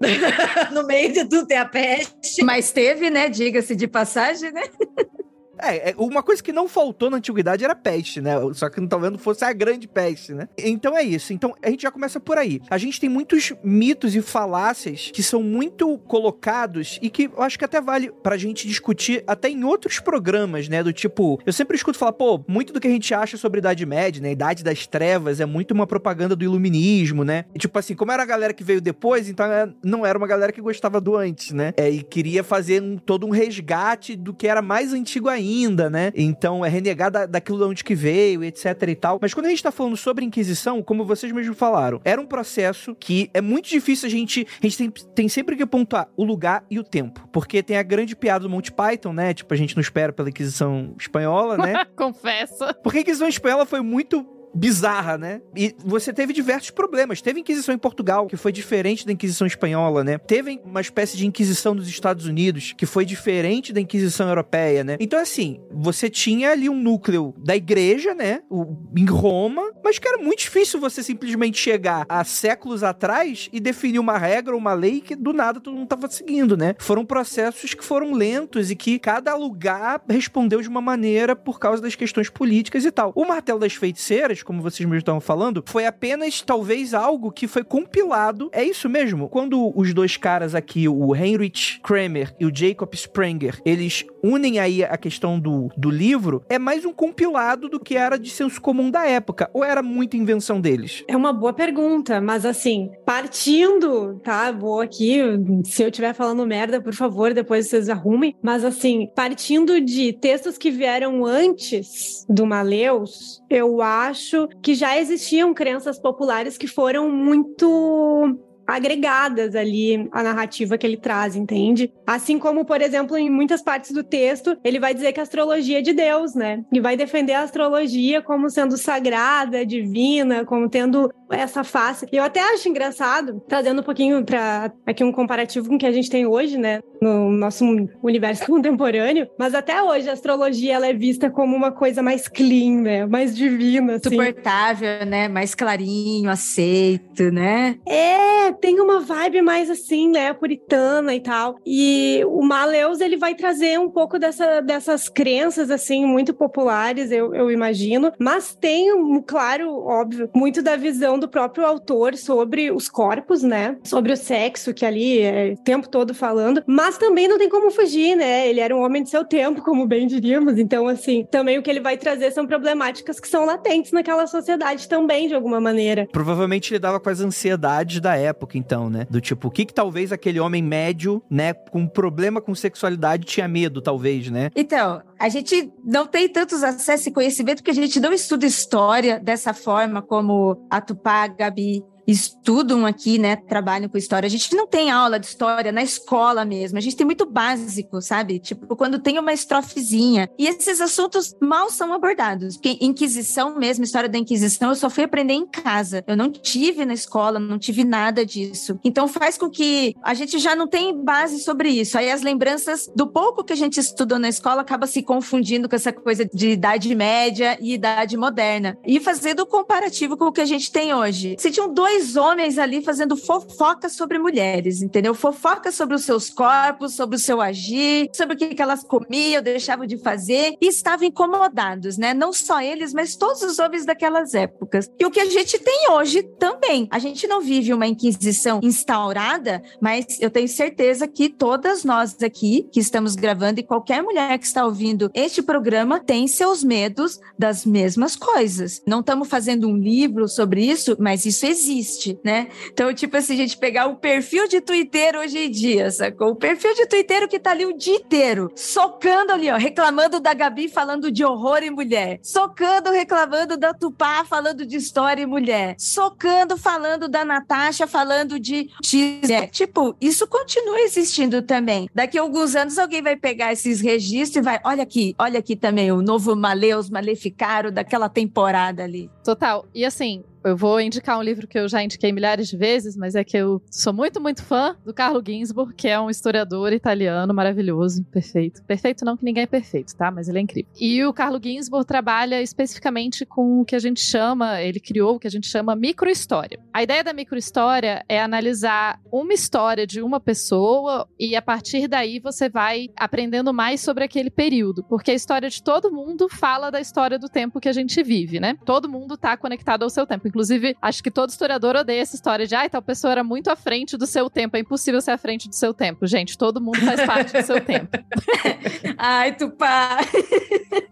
E: <laughs> no meio de tudo tem a peste.
F: Mas teve, né? Diga-se de passagem, né? <laughs>
A: É, é, uma coisa que não faltou na antiguidade era peste, né? Só que talvez não fosse a grande peste, né? Então é isso. Então a gente já começa por aí. A gente tem muitos mitos e falácias que são muito colocados e que eu acho que até vale pra gente discutir até em outros programas, né? Do tipo, eu sempre escuto falar, pô, muito do que a gente acha sobre Idade Média, né? Idade das Trevas é muito uma propaganda do iluminismo, né? E, tipo assim, como era a galera que veio depois, então é, não era uma galera que gostava do antes, né? É, e queria fazer um, todo um resgate do que era mais antigo ainda ainda, né? Então é renegar da, daquilo de onde que veio, etc e tal. Mas quando a gente tá falando sobre Inquisição, como vocês mesmos falaram, era um processo que é muito difícil a gente. A gente tem, tem sempre que pontuar o lugar e o tempo. Porque tem a grande piada do Monty Python, né? Tipo, a gente não espera pela Inquisição Espanhola, né? <laughs>
D: Confessa.
A: Porque a Inquisição Espanhola foi muito bizarra, né? E você teve diversos problemas. Teve Inquisição em Portugal, que foi diferente da Inquisição espanhola, né? Teve uma espécie de Inquisição nos Estados Unidos, que foi diferente da Inquisição europeia, né? Então, assim, você tinha ali um núcleo da igreja, né? O, em Roma, mas que era muito difícil você simplesmente chegar há séculos atrás e definir uma regra, uma lei que do nada todo mundo tava seguindo, né? Foram processos que foram lentos e que cada lugar respondeu de uma maneira por causa das questões políticas e tal. O Martelo das Feiticeiras, como vocês mesmos estavam falando, foi apenas talvez algo que foi compilado. É isso mesmo? Quando os dois caras aqui, o Heinrich Kramer e o Jacob Sprenger, eles unem aí a questão do, do livro, é mais um compilado do que era de senso comum da época. Ou era muita invenção deles?
G: É uma boa pergunta, mas assim, partindo, tá? Vou aqui, se eu estiver falando merda, por favor, depois vocês arrumem. Mas assim, partindo de textos que vieram antes do Maleus, eu acho que já existiam crenças populares que foram muito agregadas ali à narrativa que ele traz, entende? Assim como, por exemplo, em muitas partes do texto, ele vai dizer que a astrologia é de Deus, né? E vai defender a astrologia como sendo sagrada, divina, como tendo essa face. E eu até acho engraçado, trazendo um pouquinho para aqui um comparativo com o que a gente tem hoje, né, no nosso universo <laughs> contemporâneo, mas até hoje a astrologia ela é vista como uma coisa mais clean, né, mais divina, assim.
F: Suportável, né, mais clarinho, aceito, né?
G: É, tem uma vibe mais assim, né, puritana e tal. E o Maleus, ele vai trazer um pouco dessa, dessas crenças, assim, muito populares, eu, eu imagino, mas tem, claro, óbvio, muito da visão do próprio autor sobre os corpos, né, sobre o sexo, que ali é o tempo todo falando, mas também não tem como fugir, né, ele era um homem de seu tempo, como bem diríamos, então, assim, também o que ele vai trazer são problemáticas que são latentes naquela sociedade também, de alguma maneira.
A: Provavelmente ele dava com as ansiedades da época, então, né? Do tipo, o que que talvez aquele homem médio, né, com problema com sexualidade tinha medo, talvez, né?
F: Então, a gente não tem tantos acessos e conhecimento porque a gente não estuda história dessa forma como a Tupá, a Gabi estudam aqui, né, trabalham com história. A gente não tem aula de história na escola mesmo. A gente tem muito básico, sabe? Tipo, quando tem uma estrofezinha. E esses assuntos mal são abordados. Porque Inquisição mesmo, história da Inquisição, eu só fui aprender em casa. Eu não tive na escola, não tive nada disso. Então faz com que a gente já não tem base sobre isso. Aí as lembranças do pouco que a gente estudou na escola acaba se confundindo com essa coisa de idade média e idade moderna. E fazendo comparativo com o que a gente tem hoje. Se tinham dois homens ali fazendo fofoca sobre mulheres, entendeu? Fofoca sobre os seus corpos, sobre o seu agir, sobre o que, elas comiam, deixavam de fazer e estavam incomodados, né? Não só eles, mas todos os homens daquelas épocas. E o que a gente tem hoje também. A gente não vive uma inquisição instaurada, mas eu tenho certeza que todas nós aqui que estamos gravando e qualquer mulher que está ouvindo este programa tem seus medos das mesmas coisas. Não estamos fazendo um livro sobre isso, mas isso existe existe, né? Então, tipo assim, a gente pegar o perfil de Twitter hoje em dia, sacou? O perfil de Twitter que tá ali o dia inteiro, socando ali, ó, reclamando da Gabi falando de horror e mulher, socando, reclamando da Tupá falando de história e mulher, socando, falando da Natasha falando de X. Né? Tipo, isso continua existindo também. Daqui a alguns anos alguém vai pegar esses registros e vai, olha aqui, olha aqui também o novo Maleus Maleficaro daquela temporada ali.
D: Total. E assim, eu vou indicar um livro que eu já indiquei milhares de vezes, mas é que eu sou muito, muito fã do Carlo Ginzburg, que é um historiador italiano maravilhoso, perfeito. Perfeito não que ninguém é perfeito, tá? Mas ele é incrível. E o Carlo Ginzburg trabalha especificamente com o que a gente chama, ele criou o que a gente chama microhistória. A ideia da microhistória é analisar uma história de uma pessoa e a partir daí você vai aprendendo mais sobre aquele período, porque a história de todo mundo fala da história do tempo que a gente vive, né? Todo mundo tá conectado ao seu tempo. Inclusive, acho que todo historiador odeia essa história de, ai, ah, tal pessoa era muito à frente do seu tempo. É impossível ser à frente do seu tempo. Gente, todo mundo faz parte do seu tempo. <laughs>
E: ai, Tupá.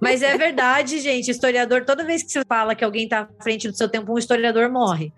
E: Mas é verdade, gente. Historiador, toda vez que você fala que alguém tá à frente do seu tempo, um historiador morre.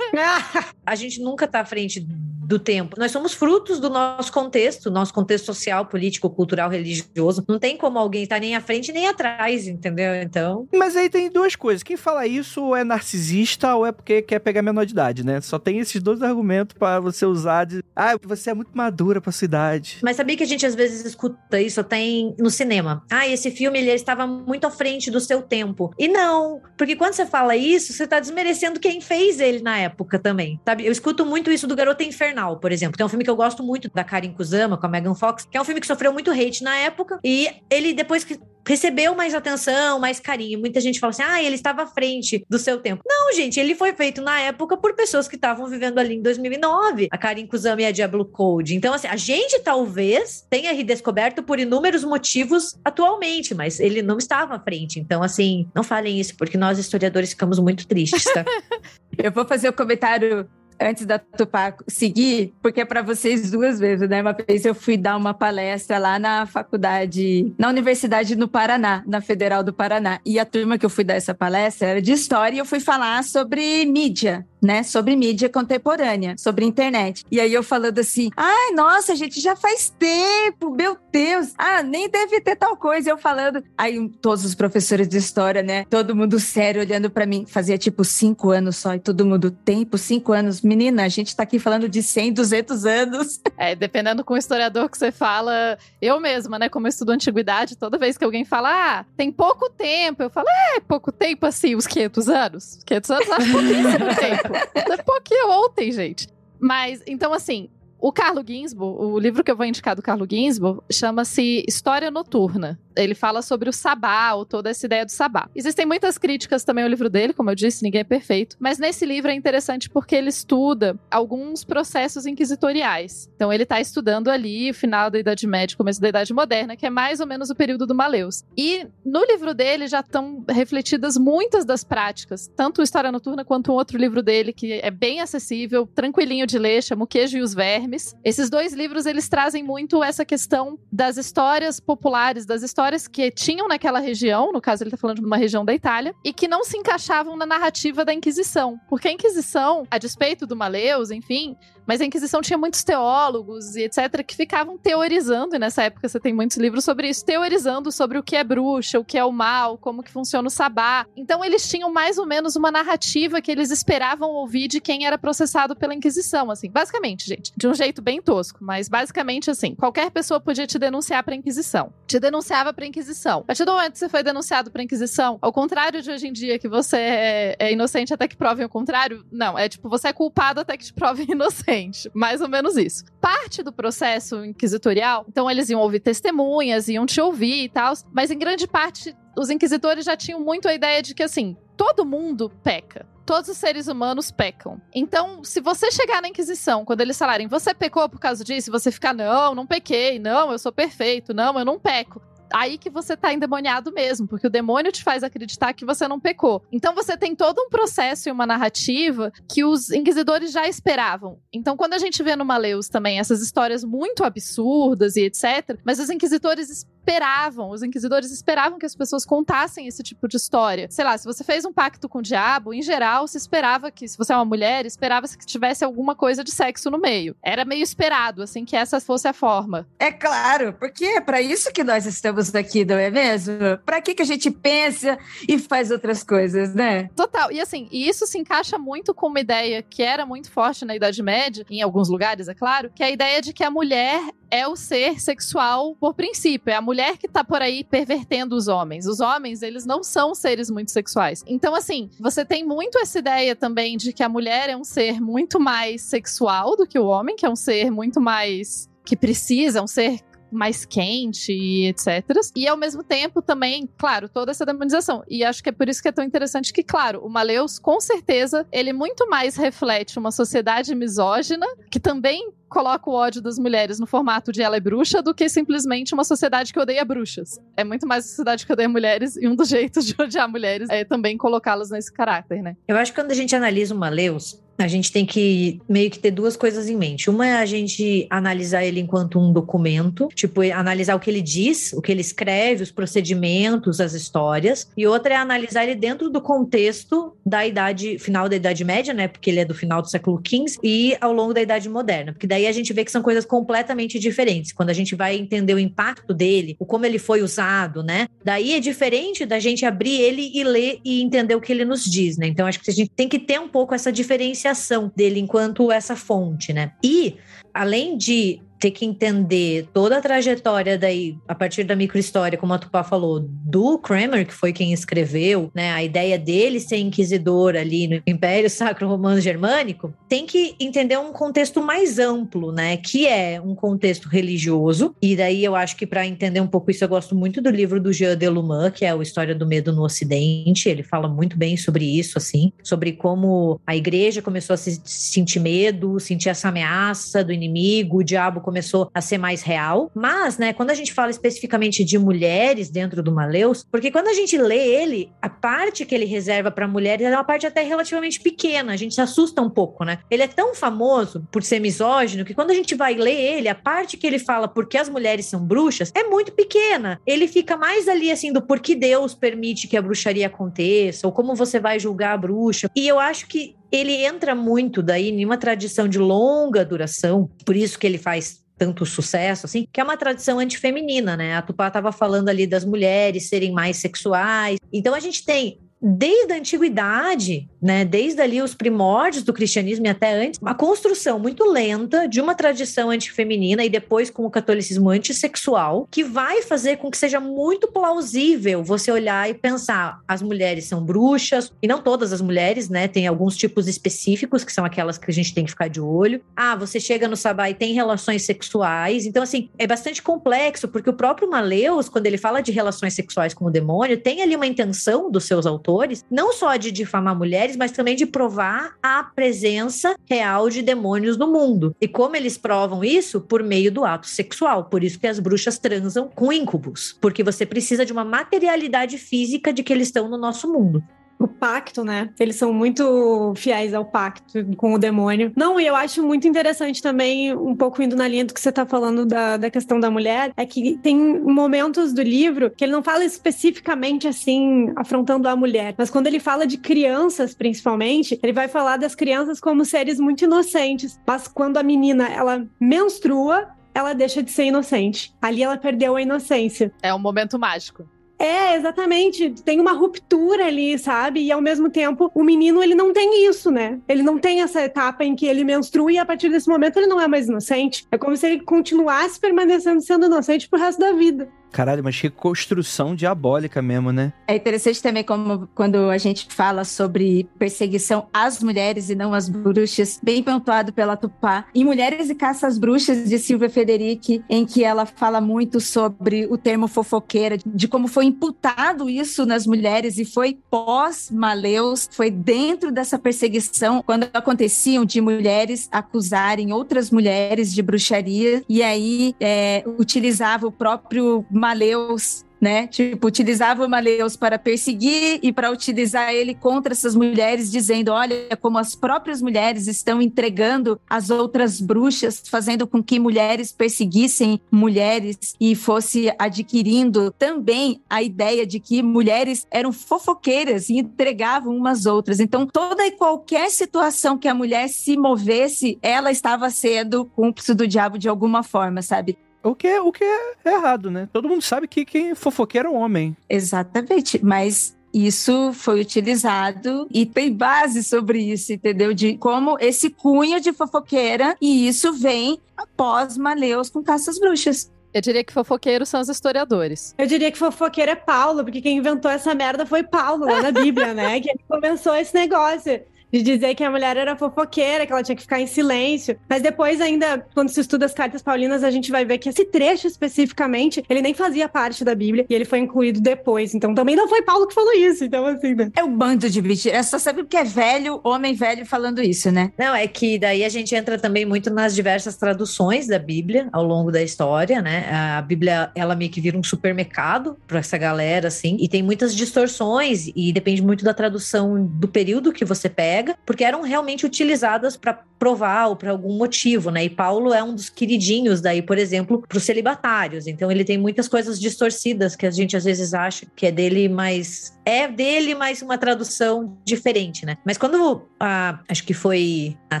E: <laughs> a gente nunca tá à frente do tempo. Nós somos frutos do nosso contexto, nosso contexto social, político, cultural, religioso. Não tem como alguém estar nem à frente nem atrás, entendeu? Então.
A: Mas aí tem duas coisas. Quem fala isso é narcisista é porque quer pegar menor de idade, né? Só tem esses dois argumentos para você usar de. Ah, você é muito madura pra sua idade.
E: Mas sabia que a gente às vezes escuta isso até no cinema? Ah, esse filme ele estava muito à frente do seu tempo. E não, porque quando você fala isso, você tá desmerecendo quem fez ele na época também. Sabe? Eu escuto muito isso do Garota Infernal, por exemplo. Que é um filme que eu gosto muito da Karen Kusama com a Megan Fox, que é um filme que sofreu muito hate na época e ele depois que recebeu mais atenção, mais carinho. Muita gente fala assim: ah, ele estava à frente do seu tempo. Não, gente, ele foi feito na época por pessoas que estavam vivendo ali em 2009, a Karin Kusama e a Diablo Code. Então, assim, a gente talvez tenha redescoberto por inúmeros motivos atualmente, mas ele não estava à frente. Então, assim, não falem isso, porque nós historiadores ficamos muito tristes, tá? <laughs>
F: Eu vou fazer o um comentário antes da Tupá seguir, porque é para vocês duas vezes, né? Uma vez eu fui dar uma palestra lá na faculdade, na Universidade no Paraná, na Federal do Paraná. E a turma que eu fui dar essa palestra era de história e eu fui falar sobre mídia, né? Sobre mídia contemporânea, sobre internet. E aí eu falando assim: ai, nossa, gente, já faz tempo, meu Deus. Ah, nem deve ter tal coisa. Eu falando. Aí todos os professores de história, né? Todo mundo sério olhando para mim. Fazia tipo cinco anos só e todo mundo, tempo, cinco anos. Menina, a gente tá aqui falando de 100, 200 anos. <laughs>
D: É, dependendo com o historiador que você fala. Eu mesma, né? Como eu estudo antiguidade, toda vez que alguém fala, ah, tem pouco tempo, eu falo, é, pouco tempo assim, uns 500 anos. 500 anos acho pouquíssimo tempo. É pouquinho ontem, gente. Mas, então, assim, o Carlo Ginsburg, o livro que eu vou indicar do Carlo Ginsburg, chama-se História Noturna ele fala sobre o sabá, ou toda essa ideia do sabá. Existem muitas críticas também ao livro dele, como eu disse, ninguém é perfeito, mas nesse livro é interessante porque ele estuda alguns processos inquisitoriais. Então ele está estudando ali o final da Idade Média, começo da Idade Moderna, que é mais ou menos o período do Maleus. E no livro dele já estão refletidas muitas das práticas, tanto História Noturna quanto um outro livro dele que é bem acessível, tranquilinho de ler, chama O Queijo e os Vermes. Esses dois livros eles trazem muito essa questão das histórias populares, das histórias histórias que tinham naquela região, no caso ele tá falando de uma região da Itália, e que não se encaixavam na narrativa da Inquisição. Porque a Inquisição, a despeito do Maleus, enfim, mas a Inquisição tinha muitos teólogos e etc. que ficavam teorizando, e nessa época você tem muitos livros sobre isso, teorizando sobre o que é bruxa, o que é o mal, como que funciona o sabá. Então eles tinham mais ou menos uma narrativa que eles esperavam ouvir de quem era processado pela Inquisição, assim. Basicamente, gente, de um jeito bem tosco, mas basicamente assim, qualquer pessoa podia te denunciar pra Inquisição. Te denunciava pra Inquisição. A partir do momento que você foi denunciado pra Inquisição, ao contrário de hoje em dia, que você é, é inocente até que provem o contrário, não, é tipo, você é culpado até que te provem <laughs> inocente. Mais ou menos isso. Parte do processo inquisitorial, então eles iam ouvir testemunhas, iam te ouvir e tal, mas em grande parte os inquisidores já tinham muito a ideia de que assim, todo mundo peca todos os seres humanos pecam. Então, se você chegar na Inquisição, quando eles falarem, você pecou por causa disso, você ficar, não, não pequei, não, eu sou perfeito, não, eu não peco aí que você tá endemoniado mesmo, porque o demônio te faz acreditar que você não pecou. Então você tem todo um processo e uma narrativa que os inquisidores já esperavam. Então quando a gente vê no Maleus também essas histórias muito absurdas e etc, mas os inquisidores esperavam, os inquisidores esperavam que as pessoas contassem esse tipo de história. Sei lá, se você fez um pacto com o diabo, em geral, se esperava que, se você é uma mulher, esperava-se que tivesse alguma coisa de sexo no meio. Era meio esperado, assim, que essa fosse a forma.
F: É claro, porque é para isso que nós estamos aqui, não é mesmo? Para que, que a gente pensa e faz outras coisas, né?
D: Total. E assim, isso se encaixa muito com uma ideia que era muito forte na Idade Média, em alguns lugares, é claro, que é a ideia de que a mulher é o ser sexual por princípio. É a mulher que tá por aí pervertendo os homens. Os homens, eles não são seres muito sexuais. Então, assim, você tem muito essa ideia também de que a mulher é um ser muito mais sexual do que o homem, que é um ser muito mais que precisa, um ser mais quente e etc. E ao mesmo tempo também, claro, toda essa demonização. E acho que é por isso que é tão interessante que, claro, o Maleus, com certeza, ele muito mais reflete uma sociedade misógina, que também coloca o ódio das mulheres no formato de ela é bruxa do que simplesmente uma sociedade que odeia bruxas. É muito mais uma sociedade que odeia mulheres e um dos <laughs> jeitos de odiar mulheres é também colocá-las nesse caráter, né?
E: Eu acho que quando a gente analisa o Maleus, a gente tem que meio que ter duas coisas em mente. Uma é a gente analisar ele enquanto um documento, tipo, analisar o que ele diz, o que ele escreve, os procedimentos, as histórias. E outra é analisar ele dentro do contexto da idade, final da Idade Média, né? Porque ele é do final do século XV e ao longo da Idade Moderna. Porque daí a gente vê que são coisas completamente diferentes. Quando a gente vai entender o impacto dele, o como ele foi usado, né? Daí é diferente da gente abrir ele e ler e entender o que ele nos diz, né? Então acho que a gente tem que ter um pouco essa diferenciação dele enquanto essa fonte, né? E além de ter que entender toda a trajetória daí, a partir da microhistória, como a Tupá falou, do Kramer, que foi quem escreveu, né, a ideia dele ser inquisidor ali no Império Sacro Romano Germânico, tem que entender um contexto mais amplo, né, que é um contexto religioso, e daí eu acho que para entender um pouco isso, eu gosto muito do livro do Jean Deluman, que é o História do Medo no Ocidente, ele fala muito bem sobre isso, assim, sobre como a igreja começou a se sentir medo, sentir essa ameaça do inimigo, o diabo começou a ser mais real. Mas, né, quando a gente fala especificamente de mulheres dentro do Maleus, porque quando a gente lê ele, a parte que ele reserva para mulheres é uma parte até relativamente pequena, a gente se assusta um pouco, né? Ele é tão famoso por ser misógino que quando a gente vai ler ele, a parte que ele fala porque as mulheres são bruxas é muito pequena. Ele fica mais ali assim do porquê Deus permite que a bruxaria aconteça, ou como você vai julgar a bruxa. E eu acho que ele entra muito daí em uma tradição de longa duração, por isso que ele faz tanto sucesso, assim, que é uma tradição antifeminina, né? A Tupá estava falando ali das mulheres serem mais sexuais. Então a gente tem desde a antiguidade, né, desde ali os primórdios do cristianismo e até antes, uma construção muito lenta de uma tradição antifeminina e depois com o catolicismo antissexual, que vai fazer com que seja muito plausível você olhar e pensar, as mulheres são bruxas, e não todas as mulheres, né, tem alguns tipos específicos que são aquelas que a gente tem que ficar de olho. Ah, você chega no sabá e tem relações sexuais. Então assim, é bastante complexo, porque o próprio Maleus, quando ele fala de relações sexuais com o demônio, tem ali uma intenção dos seus autores não só de difamar mulheres, mas também de provar a presença real de demônios no mundo. E como eles provam isso? Por meio do ato sexual. Por isso que as bruxas transam com íncubos, porque você precisa de uma materialidade física de que eles estão no nosso mundo
G: o pacto, né? Eles são muito fiéis ao pacto com o demônio. Não, e eu acho muito interessante também, um pouco indo na linha do que você tá falando da, da questão da mulher, é que tem momentos do livro que ele não fala especificamente assim, afrontando a mulher, mas quando ele fala de crianças, principalmente, ele vai falar das crianças como seres muito inocentes. Mas quando a menina, ela menstrua, ela deixa de ser inocente. Ali ela perdeu a inocência.
D: É um momento mágico.
G: É, exatamente. Tem uma ruptura ali, sabe? E ao mesmo tempo, o menino, ele não tem isso, né? Ele não tem essa etapa em que ele menstrua e a partir desse momento ele não é mais inocente. É como se ele continuasse permanecendo sendo inocente pro resto da vida.
A: Caralho, mas que construção diabólica mesmo, né?
F: É interessante também como quando a gente fala sobre perseguição às mulheres e não às bruxas, bem pontuado pela Tupá. Em Mulheres e Caça às Bruxas, de Silvia Federici, em que ela fala muito sobre o termo fofoqueira, de como foi imputado isso nas mulheres e foi pós-Maleus, foi dentro dessa perseguição, quando aconteciam de mulheres acusarem outras mulheres de bruxaria, e aí é, utilizava o próprio Maleus né? Tipo, utilizava Maleus para perseguir e para utilizar ele contra essas mulheres, dizendo: olha, como as próprias mulheres estão entregando as outras bruxas, fazendo com que mulheres perseguissem mulheres e fosse adquirindo também a ideia de que mulheres eram fofoqueiras e entregavam umas outras. Então, toda e qualquer situação que a mulher se movesse, ela estava sendo cúmplice do diabo de alguma forma, sabe?
A: O que, é, o que é errado, né? Todo mundo sabe que quem fofoqueiro é um homem.
F: Exatamente, mas isso foi utilizado e tem base sobre isso, entendeu? De como esse cunho de fofoqueira e isso vem após Maleus com caças bruxas.
D: Eu diria que fofoqueiros são os historiadores.
G: Eu diria que fofoqueiro é Paulo, porque quem inventou essa merda foi Paulo, lá na Bíblia, né? <laughs> Que ele começou esse negócio de dizer que a mulher era fofoqueira, que ela tinha que ficar em silêncio. Mas depois, ainda, quando se estuda as cartas paulinas, a gente vai ver que esse trecho especificamente, ele nem fazia parte da Bíblia e ele foi incluído depois. Então também não foi Paulo que falou isso. Então, assim, né?
F: É um bando de bicho. É só saber porque é velho, homem velho falando isso, né?
E: Não, é que daí a gente entra também muito nas diversas traduções da Bíblia ao longo da história, né? A Bíblia, ela meio que vira um supermercado para essa galera, assim, e tem muitas distorções e depende muito da tradução do período que você pega porque eram realmente utilizadas para provar ou para algum motivo, né? E Paulo é um dos queridinhos daí, por exemplo, para os celibatários. Então ele tem muitas coisas distorcidas que a gente às vezes acha que é dele, mas é dele, mas uma tradução diferente, né? Mas quando a, acho que foi a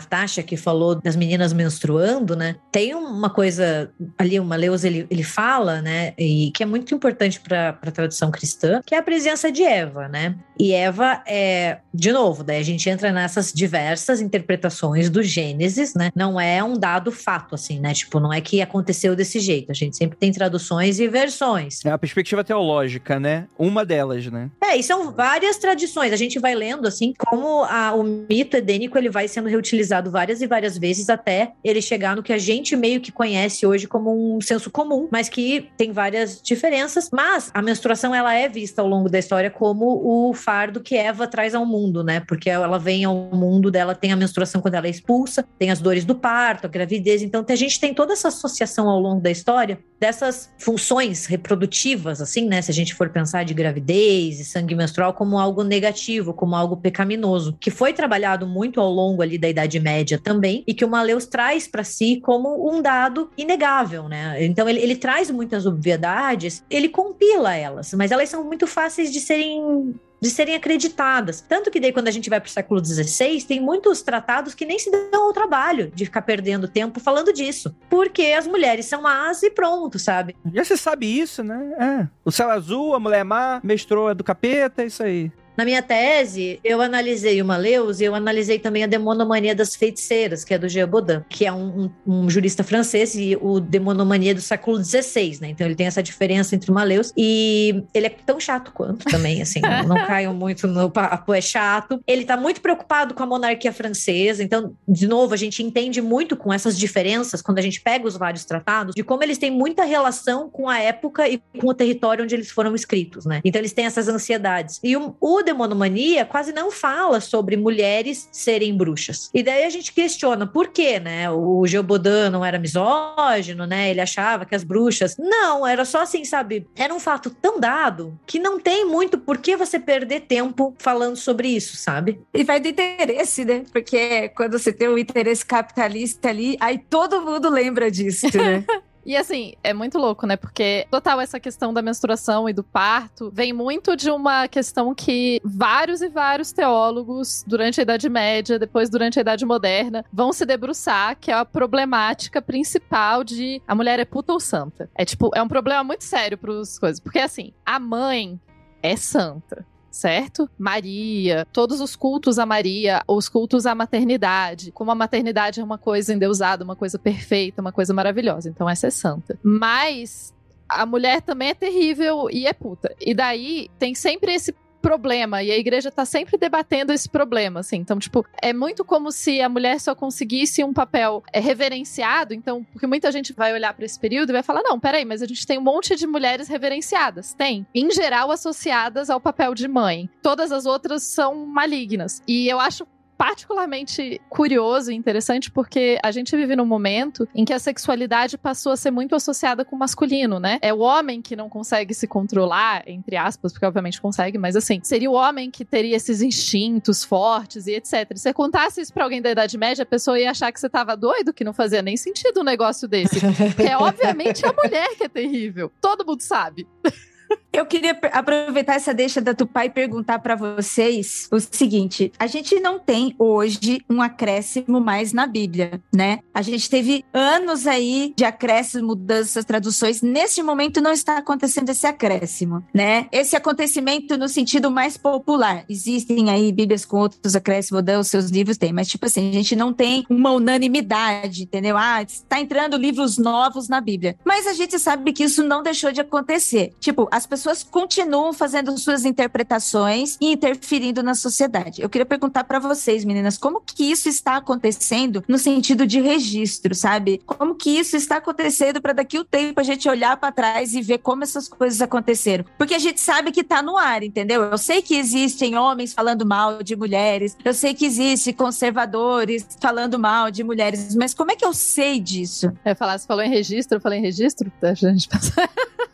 E: Tasha que falou das meninas menstruando, né? Tem uma coisa ali, o Maleus ele, ele fala, né? E que é muito importante para a tradução cristã, que é a presença de Eva, né? E Eva é, de novo, daí a gente entra nessas diversas interpretações do Gênesis, né? Não é um dado fato, assim, né? Tipo, não é que aconteceu desse jeito. A gente sempre tem traduções e versões.
A: É a perspectiva teológica, né? Uma delas, né?
E: É, e são várias tradições. A gente vai lendo, assim, como a, o mito edênico ele vai sendo reutilizado várias e várias vezes até ele chegar no que a gente meio que conhece hoje como um senso comum, mas que tem várias diferenças. Mas a menstruação, ela é vista ao longo da história como o fardo que Eva traz ao mundo, né? Porque ela vem ao mundo dela, tem a menstruação quando ela é expulsa, tem as dores do parto, a gravidez. Então, a gente tem toda essa associação ao longo da história dessas funções reprodutivas, assim, né? Se a gente for pensar de gravidez e sangue menstrual como algo negativo, como algo pecaminoso, que foi trabalhado muito ao longo ali da Idade Média também, e que o Maleus traz para si como um dado inegável, né? Então, ele, ele traz muitas obviedades, ele compila elas, mas elas são muito fáceis de serem de serem acreditadas. Tanto que daí, quando a gente vai para o século XVI, tem muitos tratados que nem se dão ao trabalho de ficar perdendo tempo falando disso. Porque as mulheres são más e pronto, sabe?
A: Já você sabe isso, né? É. O céu azul, a mulher má, mestrou é do capeta, é isso aí.
E: Na minha tese, eu analisei o Maleus e eu analisei também a Demonomania das Feiticeiras, que é do Jean Baudin, que é um, um, um jurista francês e o Demonomania do século XVI, né? Então ele tem essa diferença entre o Maleus e ele é tão chato quanto também, assim, não, não <laughs> caio muito no papo, é chato. Ele tá muito preocupado com a monarquia francesa, então, de novo, a gente entende muito com essas diferenças quando a gente pega os vários tratados, de como eles têm muita relação com a época e com o território onde eles foram escritos, né? Então eles têm essas ansiedades. E o, o demonomania quase não fala sobre mulheres serem bruxas. E daí a gente questiona por quê, né? O Geobodan não era misógino, né? Ele achava que as bruxas. Não, era só assim, sabe? Era um fato tão dado que não tem muito por que você perder tempo falando sobre isso, sabe?
F: E vai do interesse, né? Porque quando você tem um interesse capitalista ali, aí todo mundo lembra disso, né? <laughs>
D: E assim, é muito louco, né? Porque total essa questão da menstruação e do parto vem muito de uma questão que vários e vários teólogos durante a Idade Média, depois durante a Idade Moderna, vão se debruçar, que é a problemática principal de a mulher é puta ou santa. É tipo, é um problema muito sério para as coisas, porque assim, a mãe é santa certo? Maria, todos os cultos a Maria, os cultos à maternidade, como a maternidade é uma coisa endeusada, uma coisa perfeita, uma coisa maravilhosa. Então essa é santa. Mas a mulher também é terrível e é puta. E daí tem sempre esse problema e a igreja tá sempre debatendo esse problema, assim. Então, tipo, é muito como se a mulher só conseguisse um papel é, reverenciado, então, porque muita gente vai olhar para esse período e vai falar: "Não, peraí, mas a gente tem um monte de mulheres reverenciadas". Tem, em geral associadas ao papel de mãe. Todas as outras são malignas. E eu acho particularmente curioso e interessante porque a gente vive num momento em que a sexualidade passou a ser muito associada com o masculino, né? É o homem que não consegue se controlar, entre aspas, porque obviamente consegue, mas assim, seria o homem que teria esses instintos fortes e etc. Se você contasse isso pra alguém da Idade Média, a pessoa ia achar que você tava doido, que não fazia nem sentido um negócio desse. É obviamente a mulher que é terrível. Todo mundo sabe. <laughs>
F: Eu queria aproveitar essa deixa da Tupá e perguntar para vocês o seguinte: a gente não tem hoje um acréscimo mais na Bíblia, né? A gente teve anos aí de acréscimo, mudanças, traduções. Neste momento não está acontecendo esse acréscimo, né? Esse acontecimento no sentido mais popular. Existem aí Bíblias com outros acréscimos, os seus livros tem, mas tipo assim, a gente não tem uma unanimidade, entendeu? Ah, está entrando livros novos na Bíblia. Mas a gente sabe que isso não deixou de acontecer. Tipo, as pessoas continuam fazendo suas interpretações e interferindo na sociedade. Eu queria perguntar para vocês, meninas, como que isso está acontecendo no sentido de registro, sabe? Como que isso está acontecendo para daqui o tempo a gente olhar para trás e ver como essas coisas aconteceram? Porque a gente sabe que tá no ar, entendeu? Eu sei que existem homens falando mal de mulheres, eu sei que existem conservadores falando mal de mulheres, mas como é que eu sei disso?
D: É falar, você falou em registro, eu falei em registro, a gente passar. <laughs>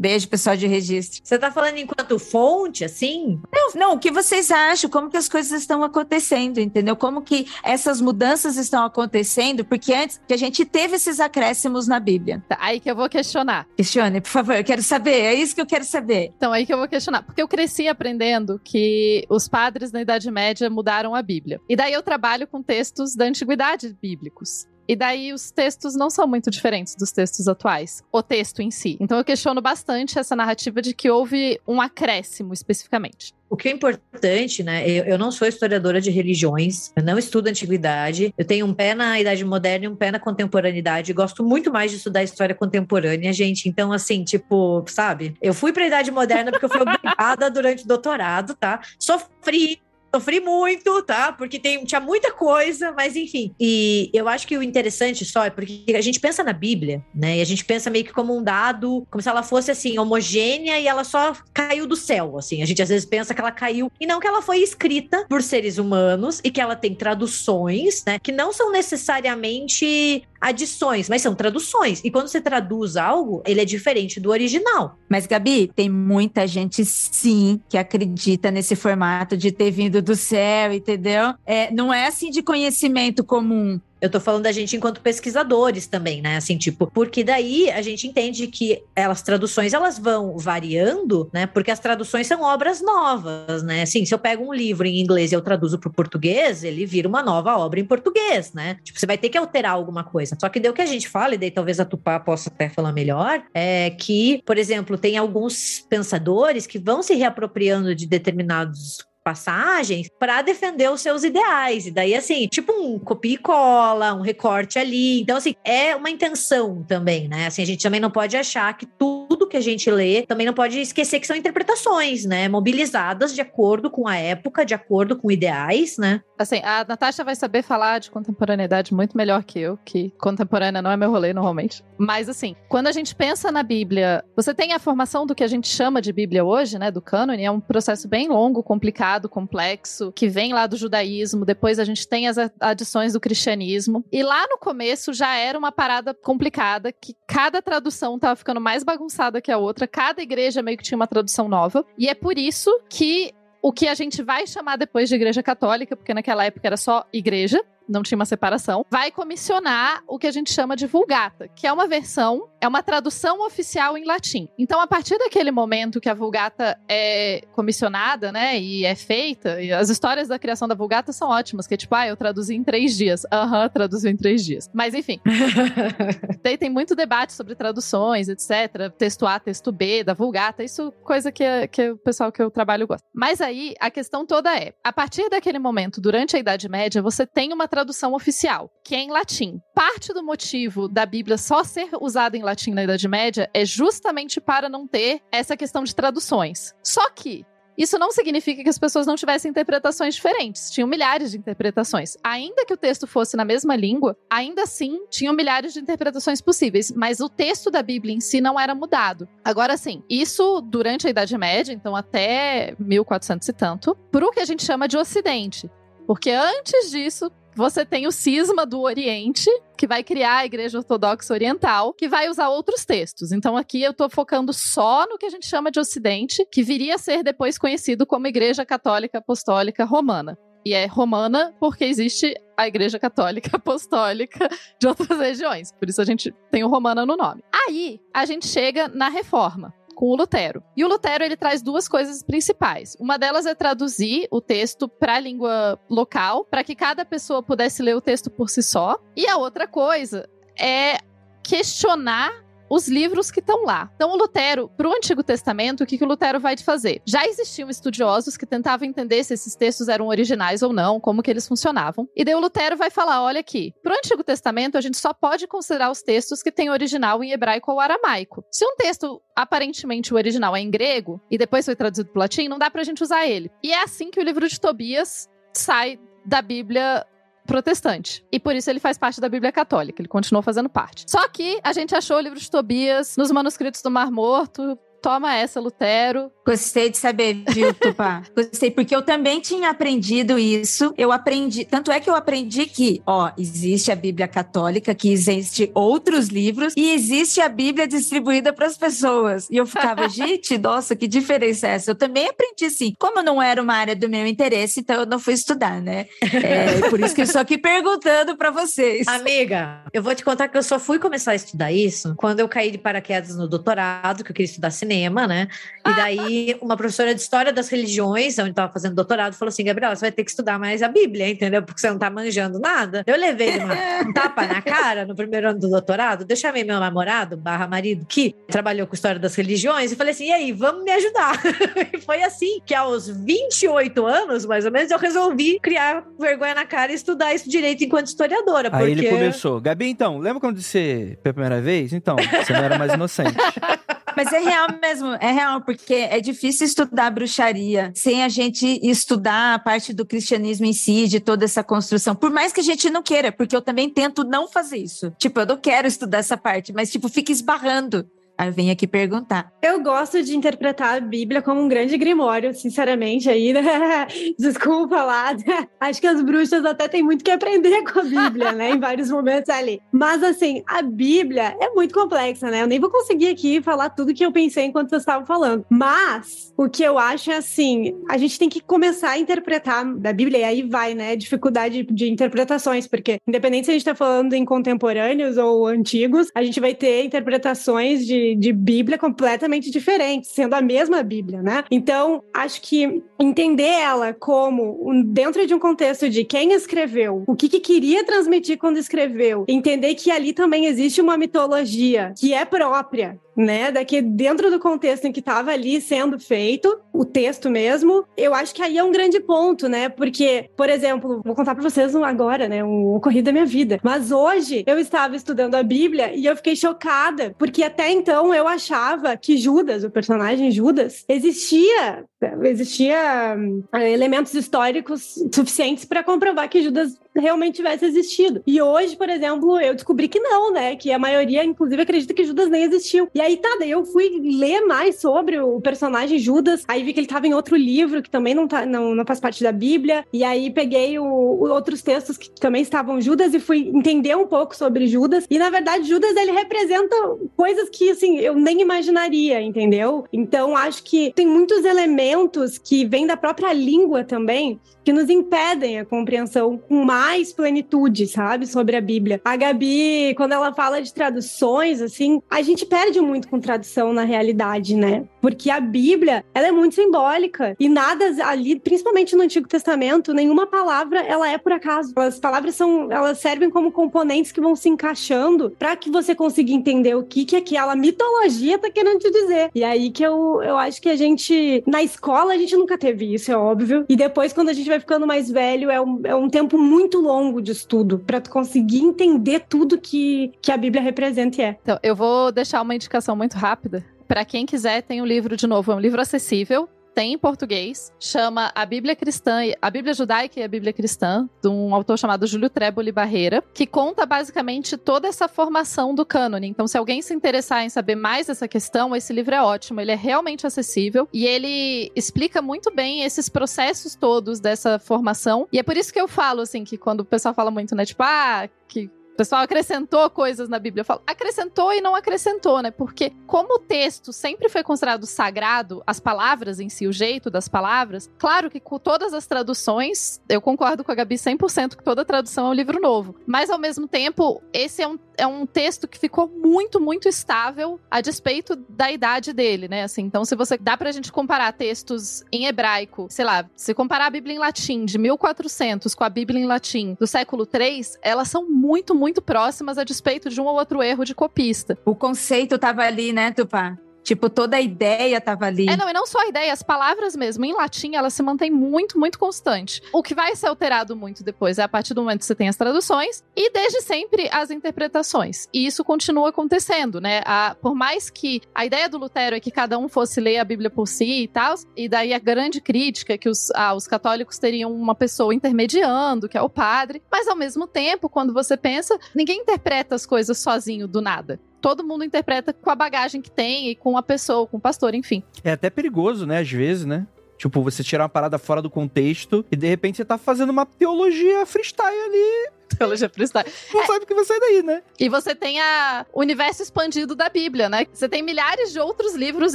F: Beijo, pessoal de registro.
E: Você tá falando enquanto fonte, assim?
F: Não, não, o que vocês acham? Como que as coisas estão acontecendo, entendeu? Como que essas mudanças estão acontecendo? Porque antes que a gente teve esses acréscimos na Bíblia.
D: Tá, aí que eu vou questionar.
F: Questione, por favor, eu quero saber. É isso que eu quero saber.
D: Então, aí que eu vou questionar. Porque eu cresci aprendendo que os padres na Idade Média mudaram a Bíblia. E daí eu trabalho com textos da antiguidade bíblicos. E daí os textos não são muito diferentes dos textos atuais, o texto em si. Então eu questiono bastante essa narrativa de que houve um acréscimo especificamente.
E: O que é importante, né? Eu, eu, não sou historiadora de religiões, eu não estudo antiguidade, eu tenho um pé na Idade Moderna e um pé na contemporaneidade. Gosto muito mais de estudar história contemporânea, gente. Então, assim, tipo, sabe? Eu fui para a Idade Moderna porque eu fui <laughs> obrigada durante o doutorado, tá? Sofri Sofri muito, tá? Porque tem, tinha muita coisa, mas enfim. E eu acho que o interessante só é porque a gente pensa na Bíblia, né? E a gente pensa meio que como um dado, como se ela fosse assim, homogênea e ela só caiu do céu, assim. A gente às vezes pensa que ela caiu e não que ela foi escrita por seres humanos e que ela tem traduções, né? Que não são necessariamente adições, mas são traduções. E quando você traduz algo, ele é diferente do original.
F: Mas, Gabi, tem muita gente sim que acredita nesse formato de ter vindo do céu, entendeu? É, não é assim de conhecimento comum.
E: Eu tô falando da gente enquanto pesquisadores também, né? Assim, tipo, porque daí a gente entende que elas traduções elas vão variando, né? Porque as traduções são obras novas, né? Assim, se eu pego um livro em inglês e eu traduzo para o português, ele vira uma nova obra em português, né? Tipo, você vai ter que alterar alguma coisa. Só que deu que a gente fala, e daí talvez a Tupá possa até falar melhor, é que, por exemplo, tem alguns pensadores que vão se reapropriando de determinados passagens para defender os seus ideais. E daí, assim, tipo um copia e cola, um recorte ali. Então, assim, é uma intenção também, né? Assim, a gente também não pode achar que tudo que a gente lê, também não pode esquecer que são interpretações, né? Mobilizadas de acordo com a época, de acordo com ideais, né?
D: Assim, a Natasha vai saber falar de contemporaneidade muito melhor que eu, que contemporânea não é meu rolê normalmente. Mas, assim, quando a gente pensa na Bíblia, você tem a formação do que a gente chama de Bíblia hoje, né? Do cânone, é um processo bem longo, complicado complicado, complexo, que vem lá do judaísmo, depois a gente tem as adições do cristianismo. E lá no começo já era uma parada complicada, que cada tradução tava ficando mais bagunçada que a outra, cada igreja meio que tinha uma tradução nova. E é por isso que o que a gente vai chamar depois de igreja católica, porque naquela época era só igreja, não tinha uma separação, vai comissionar o que a gente chama de Vulgata, que é uma versão, é uma tradução oficial em latim. Então, a partir daquele momento que a Vulgata é comissionada, né, e é feita, e as histórias da criação da Vulgata são ótimas, que é tipo, ah, eu traduzi em três dias. Aham, uhum, traduziu em três dias. Mas, enfim. <laughs> Daí tem muito debate sobre traduções, etc. Texto A, texto B, da Vulgata, isso coisa que, que o pessoal que eu trabalho gosta. Mas aí, a questão toda é, a partir daquele momento, durante a Idade Média, você tem uma tradução tradução oficial, que é em latim. Parte do motivo da Bíblia só ser usada em latim na Idade Média é justamente para não ter essa questão de traduções. Só que isso não significa que as pessoas não tivessem interpretações diferentes. Tinham milhares de interpretações. Ainda que o texto fosse na mesma língua, ainda assim tinham milhares de interpretações possíveis. Mas o texto da Bíblia em si não era mudado. Agora sim, isso durante a Idade Média, então até 1400 e tanto, para o que a gente chama de Ocidente. Porque antes disso, você tem o cisma do Oriente, que vai criar a Igreja Ortodoxa Oriental, que vai usar outros textos. Então aqui eu estou focando só no que a gente chama de Ocidente, que viria a ser depois conhecido como Igreja Católica Apostólica Romana. E é romana porque existe a Igreja Católica <laughs> Apostólica de outras regiões. Por isso a gente tem o romana no nome. Aí a gente chega na reforma com o Lutero. E o Lutero ele traz duas coisas principais. Uma delas é traduzir o texto para a língua local, para que cada pessoa pudesse ler o texto por si só. E a outra coisa é questionar os livros que estão lá. Então, o Lutero, para o Antigo Testamento, o que, que o Lutero vai fazer? Já existiam estudiosos que tentavam entender se esses textos eram originais ou não, como que eles funcionavam. E daí o Lutero vai falar: olha aqui, para o Antigo Testamento, a gente só pode considerar os textos que têm original em hebraico ou aramaico. Se um texto, aparentemente, o original é em grego e depois foi traduzido para o latim, não dá para a gente usar ele. E é assim que o livro de Tobias sai da Bíblia protestante. E por isso ele faz parte da Bíblia Católica, ele continuou fazendo parte. Só que a gente achou o livro de Tobias nos manuscritos do Mar Morto, toma essa, Lutero.
F: Gostei de saber, viu, Tupá? <laughs> Gostei, porque eu também tinha aprendido isso. Eu aprendi, tanto é que eu aprendi que, ó, existe a Bíblia Católica, que existe outros livros e existe a Bíblia distribuída para as pessoas. E eu ficava, <laughs> gente, nossa, que diferença é essa? Eu também aprendi assim. Como não era uma área do meu interesse, então eu não fui estudar, né? É <laughs> por isso que eu estou aqui perguntando para vocês.
E: Amiga, eu vou te contar que eu só fui começar a estudar isso quando eu caí de paraquedas no doutorado, que eu queria estudar cinema, né? E daí uma professora de história das religiões, onde estava fazendo doutorado, falou assim: Gabriela, você vai ter que estudar mais a Bíblia, entendeu? Porque você não tá manjando nada. Eu levei uma, <laughs> um tapa na cara no primeiro ano do doutorado, eu chamei meu namorado, barra marido, que trabalhou com história das religiões, e falei assim: e aí, vamos me ajudar? <laughs> e foi assim que aos 28 anos, mais ou menos, eu resolvi criar vergonha na cara e estudar isso direito enquanto historiadora.
A: Aí
E: porque...
A: ele começou. Gabi, então, lembra quando você pela primeira vez? Então, você não era mais inocente. <laughs>
F: Mas é real mesmo, é real, porque é difícil estudar bruxaria sem a gente estudar a parte do cristianismo em si, de toda essa construção. Por mais que a gente não queira, porque eu também tento não fazer isso. Tipo, eu não quero estudar essa parte, mas, tipo, fica esbarrando. Vem aqui perguntar.
G: Eu gosto de interpretar a Bíblia como um grande grimório, sinceramente, aí, né? <laughs> Desculpa lá. Acho que as bruxas até têm muito que aprender com a Bíblia, né? Em vários momentos ali. Mas, assim, a Bíblia é muito complexa, né? Eu nem vou conseguir aqui falar tudo que eu pensei enquanto vocês estavam falando. Mas, o que eu acho é assim, a gente tem que começar a interpretar da Bíblia, e aí vai, né? Dificuldade de interpretações, porque independente se a gente tá falando em contemporâneos ou antigos, a gente vai ter interpretações de de, Bíblia completamente diferentes, sendo a mesma Bíblia, né? Então, acho que entender ela como dentro de um contexto de quem escreveu, o que, que queria transmitir quando escreveu, entender que ali também existe uma mitologia que é própria né? Daqui dentro do contexto em que estava ali sendo feito, o texto mesmo, eu acho que aí é um grande ponto, né? Porque, por exemplo, vou contar para vocês agora, né? Um ocorrido da minha vida. Mas hoje eu estava estudando a Bíblia e eu fiquei chocada, porque até então eu achava que Judas, o personagem Judas, existia existia eh, elementos históricos suficientes para comprovar que Judas realmente tivesse existido. E hoje, por exemplo, eu descobri que não, né? Que a maioria, inclusive, acredita que Judas nem existiu. E aí, tá, daí eu fui ler mais sobre o personagem Judas, aí vi que ele estava em outro livro, que também não, tá, não, não faz parte da Bíblia, e aí peguei o, o, outros textos que também estavam Judas e fui entender um pouco sobre Judas. E, na verdade, Judas, ele representa coisas que, assim, eu nem imaginaria, entendeu? Então, acho que tem muitos elementos que vêm da própria língua também, que nos impedem a compreensão com mais plenitude, sabe, sobre a Bíblia. A Gabi, quando ela fala de traduções, assim, a gente perde muito com tradução na realidade, né? Porque a Bíblia, ela é muito simbólica e nada ali, principalmente no Antigo Testamento, nenhuma palavra ela é por acaso. As palavras são, elas servem como componentes que vão se encaixando para que você consiga entender o que que aquela mitologia tá querendo te dizer. E aí que eu, eu acho que a gente na escola a gente nunca teve isso, é óbvio. E depois quando a gente vai ficando mais velho, é um, é um tempo muito longo de estudo para tu conseguir entender tudo que que a Bíblia representa e é.
D: Então, eu vou deixar uma indicação muito rápida para quem quiser, tem o um livro de novo, é um livro acessível, tem em português, chama A Bíblia Cristã, a Bíblia Judaica e a Bíblia Cristã, de um autor chamado Júlio Tréboli Barreira, que conta basicamente toda essa formação do cânone. Então, se alguém se interessar em saber mais dessa questão, esse livro é ótimo, ele é realmente acessível e ele explica muito bem esses processos todos dessa formação. E é por isso que eu falo, assim, que quando o pessoal fala muito, né, tipo, ah, que pessoal acrescentou coisas na Bíblia. Eu falo, acrescentou e não acrescentou, né? Porque como o texto sempre foi considerado sagrado, as palavras em si, o jeito das palavras, claro que com todas as traduções, eu concordo com a Gabi 100% que toda tradução é um livro novo. Mas ao mesmo tempo, esse é um, é um texto que ficou muito, muito estável a despeito da idade dele, né? Assim, então se você dá pra gente comparar textos em hebraico, sei lá, se comparar a Bíblia em latim de 1400 com a Bíblia em latim do século 3, elas são muito, muito muito próximas a despeito de um ou outro erro de copista.
F: O conceito tava ali, né, Tupá? Tipo, toda a ideia tava ali.
D: É, não, e não só a ideia, as palavras mesmo. Em latim, ela se mantém muito, muito constante. O que vai ser alterado muito depois é a partir do momento que você tem as traduções e desde sempre as interpretações. E isso continua acontecendo, né? A, por mais que a ideia do Lutero é que cada um fosse ler a Bíblia por si e tal, e daí a grande crítica que os, ah, os católicos teriam uma pessoa intermediando, que é o padre, mas ao mesmo tempo, quando você pensa, ninguém interpreta as coisas sozinho do nada. Todo mundo interpreta com a bagagem que tem e com a pessoa, com o pastor, enfim.
A: É até perigoso, né? Às vezes, né? Tipo, você tirar uma parada fora do contexto e de repente você tá fazendo uma teologia freestyle ali.
D: Teologia freestyle.
A: Não é. sabe o que vai sair daí, né?
D: E você tem a universo expandido da Bíblia, né? Você tem milhares de outros livros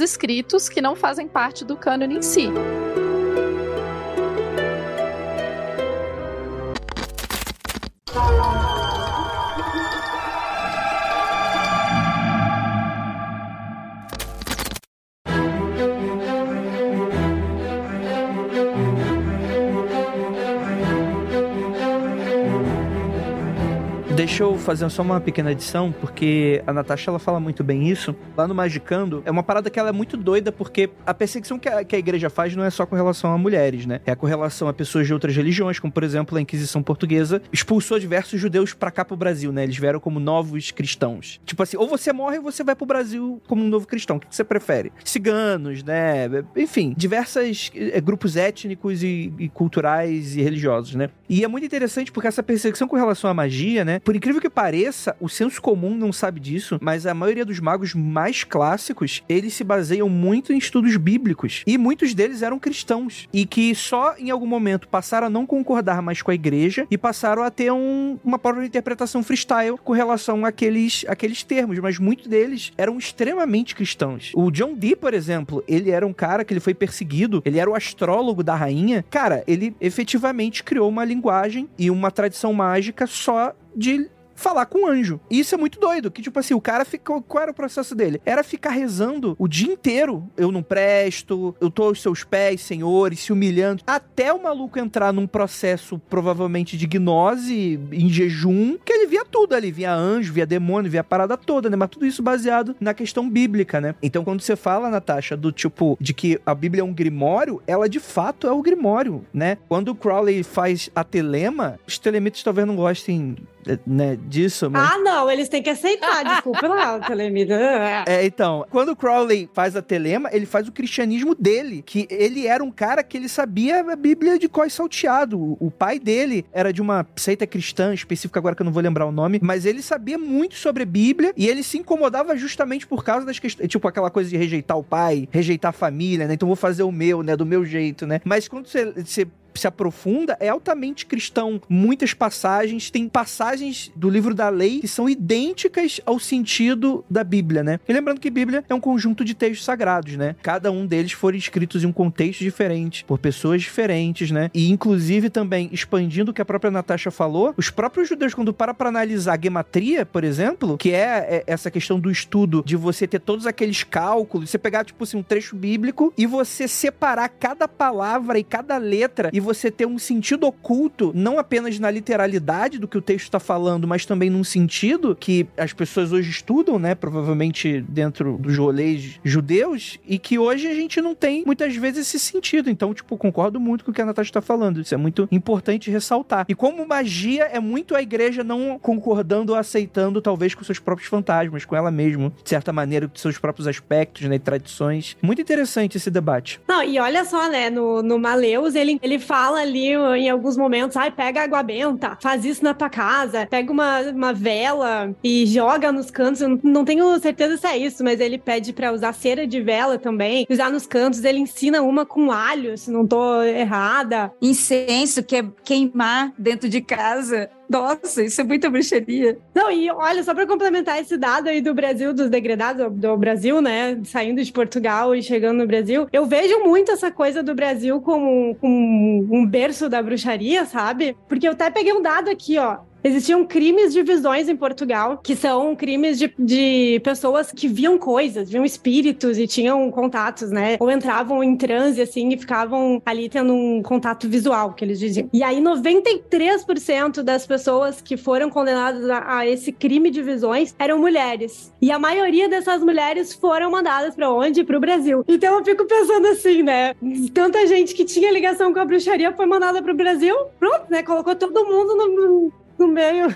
D: escritos que não fazem parte do cânone em si.
A: Deixa eu fazer só uma pequena adição, porque a Natasha ela fala muito bem isso. Lá no Magicando, é uma parada que ela é muito doida, porque a perseguição que a, que a igreja faz não é só com relação a mulheres, né? É com relação a pessoas de outras religiões, como por exemplo a Inquisição Portuguesa expulsou diversos judeus pra cá pro Brasil, né? Eles vieram como novos cristãos. Tipo assim, ou você morre ou você vai pro Brasil como um novo cristão. O que você prefere? Ciganos, né? Enfim, diversos é, grupos étnicos e, e culturais e religiosos, né? E é muito interessante porque essa perseguição com relação à magia, né? Por incrível que pareça, o senso comum não sabe disso, mas a maioria dos magos mais clássicos, eles se baseiam muito em estudos bíblicos. E muitos deles eram cristãos. E que só em algum momento passaram a não concordar mais com a igreja e passaram a ter um, uma própria interpretação freestyle com relação àqueles, àqueles termos. Mas muitos deles eram extremamente cristãos. O John Dee, por exemplo, ele era um cara que ele foi perseguido, ele era o astrólogo da rainha. Cara, ele efetivamente criou uma linguagem e uma tradição mágica só de falar com o anjo. E isso é muito doido, que tipo assim, o cara ficou, qual era o processo dele? Era ficar rezando o dia inteiro, eu não presto, eu tô aos seus pés, senhores, se humilhando, até o maluco entrar num processo provavelmente de gnose em jejum, que ele via tudo ali, via anjo, via demônio, via parada toda, né? Mas tudo isso baseado na questão bíblica, né? Então quando você fala, Natasha, do tipo, de que a Bíblia é um grimório, ela de fato é o grimório, né? Quando o Crowley faz a telema, os telemitas talvez não gostem né, disso, mas...
G: Ah, não, eles têm que aceitar, desculpa lá, <laughs> Telemita.
A: É, então, quando o Crowley faz a telema, ele faz o cristianismo dele, que ele era um cara que ele sabia a Bíblia de cós salteado. O pai dele era de uma seita cristã específica, agora que eu não vou lembrar o nome, mas ele sabia muito sobre a Bíblia e ele se incomodava justamente por causa das questões, tipo aquela coisa de rejeitar o pai, rejeitar a família, né? Então vou fazer o meu, né, do meu jeito, né? Mas quando você, você se aprofunda, é altamente cristão. Muitas passagens, tem passagens do livro da lei que são idênticas ao sentido da Bíblia, né? E lembrando que Bíblia é um conjunto de textos sagrados, né? Cada um deles foram escritos em um contexto diferente, por pessoas diferentes, né? E inclusive também expandindo o que a própria Natasha falou, os próprios judeus, quando para para analisar a gematria, por exemplo, que é, é essa questão do estudo de você ter todos aqueles cálculos, você pegar, tipo assim, um trecho bíblico e você separar cada palavra e cada letra e você ter um sentido oculto, não apenas na literalidade do que o texto está falando, mas também num sentido que as pessoas hoje estudam, né? Provavelmente dentro dos rolês judeus, e que hoje a gente não tem muitas vezes esse sentido. Então, tipo, concordo muito com o que a Natasha está falando. Isso é muito importante ressaltar. E como magia é muito a igreja não concordando ou aceitando, talvez, com seus próprios fantasmas, com ela mesma, de certa maneira, com seus próprios aspectos, né? E tradições. Muito interessante esse debate.
G: Não, e olha só, né? No, no Maleus, ele, ele fala fala ali em alguns momentos, ai, pega água benta, faz isso na tua casa, pega uma, uma vela e joga nos cantos. Eu não tenho certeza se é isso, mas ele pede para usar cera de vela também, usar nos cantos. Ele ensina uma com alho, se não tô errada.
F: Incenso, que é queimar dentro de casa. Nossa, isso é muita bruxaria.
G: Não, e olha, só para complementar esse dado aí do Brasil, dos degradados do Brasil, né? Saindo de Portugal e chegando no Brasil, eu vejo muito essa coisa do Brasil como, como um berço da bruxaria, sabe? Porque eu até peguei um dado aqui, ó. Existiam crimes de visões em Portugal, que são crimes de, de pessoas que viam coisas, viam espíritos e tinham contatos, né? Ou entravam em transe, assim, e ficavam ali tendo um contato visual, que eles diziam. E aí, 93% das pessoas que foram condenadas a, a, esse crime de visões eram mulheres. E a maioria dessas mulheres foram mandadas para onde? Para o Brasil. Então eu fico pensando assim, né? Tanta gente que tinha ligação com a bruxaria foi mandada para o Brasil, pronto, né? Colocou todo mundo no <laughs> no meio.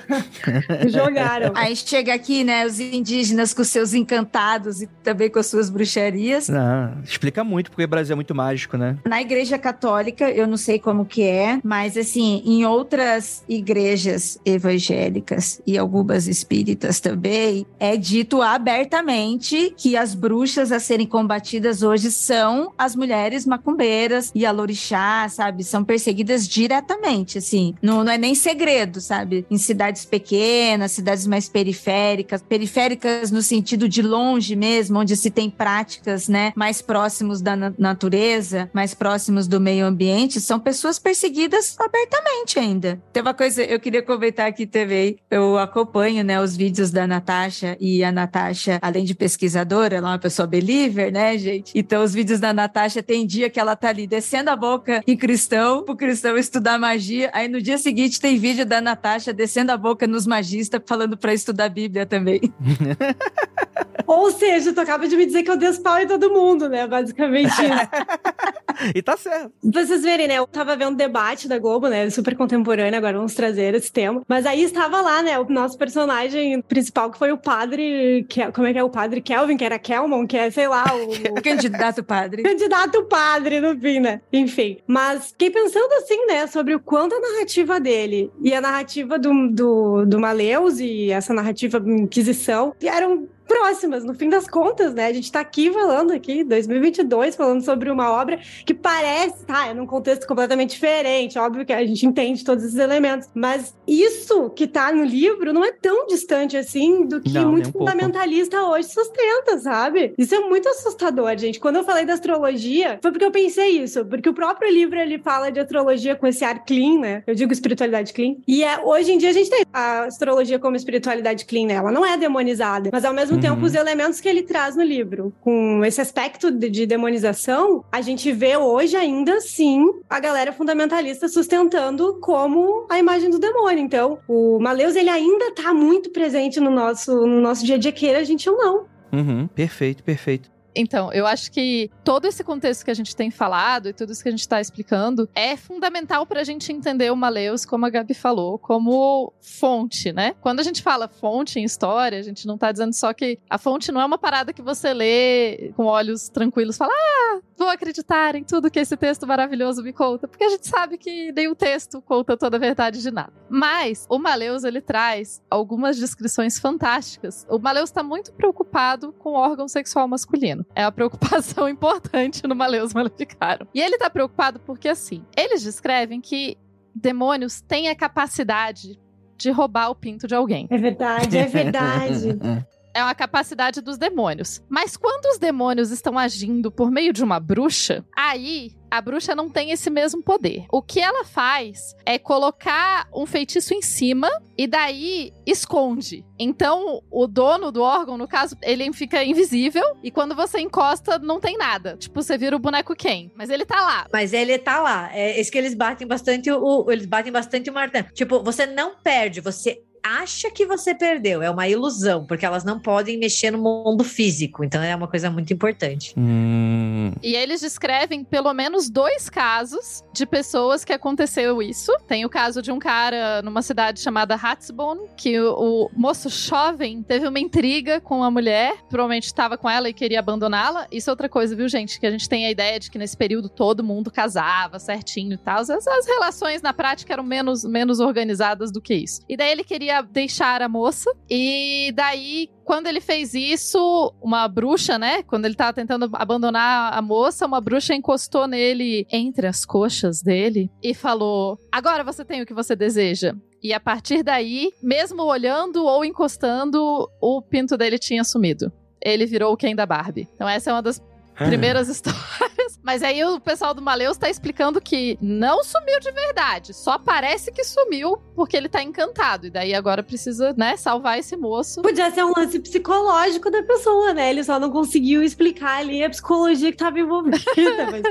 G: Jogaram.
F: Aí chega aqui, né, os indígenas com seus encantados e também com as suas bruxarias.
A: Não, explica muito, porque o Brasil é muito mágico, né?
F: Na igreja católica, eu não sei como que é, mas assim, em outras igrejas evangélicas e algumas espíritas também, é dito abertamente que as bruxas a serem combatidas hoje são as mulheres macumbeiras e a lorixá, sabe? São perseguidas diretamente, assim. Não, não é nem segredo, sabe? Em cidades pequenas, cidades mais periféricas, periféricas no sentido de longe mesmo, onde se tem práticas, né, mais próximos da na natureza, mais próximos do meio ambiente, são pessoas perseguidas abertamente ainda. Tem uma coisa eu queria comentar aqui também. Eu acompanho, né, os vídeos da Natasha e a Natasha, além de pesquisadora, ela é uma pessoa believer, né, gente? Então os vídeos da Natasha tem dia que ela tá ali descendo a boca em cristão, pro cristão estudar magia. Aí no dia seguinte tem vídeo da Natasha descendo a boca nos magistas falando para estudar Bíblia também. <laughs>
G: Ou seja, tu acaba de me dizer que eu dei os pau em todo mundo, né? Basicamente isso. <laughs>
A: e tá certo.
G: Vocês verem, né? Eu tava vendo o debate da Globo, né? Super contemporâneo, agora vamos trazer esse tema. Mas aí estava lá, né? O nosso personagem principal, que foi o padre. Que, como é que é o padre Kelvin, que era Kelmon, que é, sei lá, o. <laughs>
F: o candidato padre.
G: candidato padre, no fim, né? Enfim. Mas fiquei pensando assim, né? Sobre o quanto a narrativa dele e a narrativa do, do, do Maleus e essa narrativa Inquisição eram próximas, no fim das contas, né? A gente tá aqui falando aqui, 2022, falando sobre uma obra que parece, tá, é num contexto completamente diferente, óbvio que a gente entende todos esses elementos, mas isso que tá no livro não é tão distante assim do que
A: Não,
G: muito
A: um pouco.
G: fundamentalista hoje sustenta, sabe? Isso é muito assustador, gente. Quando eu falei da astrologia, foi porque eu pensei isso, porque o próprio livro ele fala de astrologia com esse ar clean, né? Eu digo espiritualidade clean. E é, hoje em dia a gente tem a astrologia como espiritualidade clean, né? Ela não é demonizada, mas ao mesmo tempo
A: Uhum.
G: os elementos que ele traz no livro, com esse aspecto de, de demonização, a gente vê hoje ainda assim a galera fundamentalista sustentando como a imagem do demônio. Então, o Maleus ele ainda tá muito presente no nosso, no nosso dia a dia, queira a gente ou não.
A: Uhum, perfeito, perfeito.
D: Então, eu acho que todo esse contexto que a gente tem falado e tudo isso que a gente tá explicando é fundamental pra gente entender o Maleus, como a Gabi falou, como fonte, né? Quando a gente fala fonte em história, a gente não tá dizendo só que a fonte não é uma parada que você lê com olhos tranquilos, fala, ah, vou acreditar em tudo que esse texto maravilhoso me conta, porque a gente sabe que nenhum texto conta toda a verdade de nada. Mas o Maleus, ele traz algumas descrições fantásticas. O Maleus tá muito preocupado com o órgão sexual masculino. É uma preocupação <laughs> importante no Maleus Maleficarum. E ele tá preocupado porque, assim, eles descrevem que demônios têm a capacidade de roubar o pinto de alguém.
G: É verdade, é verdade. <laughs>
D: É uma capacidade dos demônios. Mas quando os demônios estão agindo por meio de uma bruxa, aí a bruxa não tem esse mesmo poder. O que ela faz é colocar um feitiço em cima e daí esconde. Então, o dono do órgão, no caso, ele fica invisível e quando você encosta, não tem nada. Tipo, você vira o boneco Ken. Mas ele tá lá.
E: Mas ele tá lá. É isso que eles batem bastante o- eles batem bastante o martelo. Tipo, você não perde, você acha que você perdeu. É uma ilusão, porque elas não podem mexer no mundo físico. Então é uma coisa muito importante.
A: Hum,
D: E eles descrevem pelo menos dois casos de pessoas que aconteceu isso. Tem o caso de um cara numa cidade chamada Ratsbone, que o, o moço jovem teve uma intriga com uma mulher, provavelmente estava com ela e queria abandoná-la. Isso é outra coisa, viu, gente? Que a gente tem a ideia de que nesse período todo mundo casava certinho e tal. As, as relações na prática eram menos, menos organizadas do que isso. E daí ele queria deixar a moça, e daí quando ele fez isso, uma bruxa, né? Quando ele tava tentando abandonar a moça, uma bruxa encostou nele entre as coxas dele e falou: Agora você tem o que você deseja. E a partir daí, mesmo olhando ou encostando, o pinto dele tinha sumido. Ele virou o Ken da Barbie. Então, essa é uma das primeiras <laughs> histórias. Mas aí o pessoal do Maleus tá explicando que não sumiu de verdade. Só parece que sumiu porque ele tá encantado. E daí agora precisa, né, salvar esse moço.
G: Podia ser um lance psicológico da pessoa, né? Ele só não conseguiu explicar ali a psicologia que tava envolvida. <laughs> Mas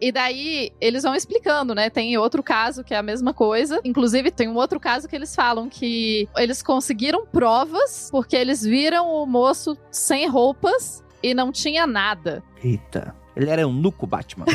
D: E daí eles vão explicando, né? Tem outro caso que é a mesma coisa. Inclusive, tem um outro caso que eles falam que eles conseguiram provas porque eles viram o moço sem roupas e não tinha nada.
A: Eita. Ele era um nuco, Batman. <laughs>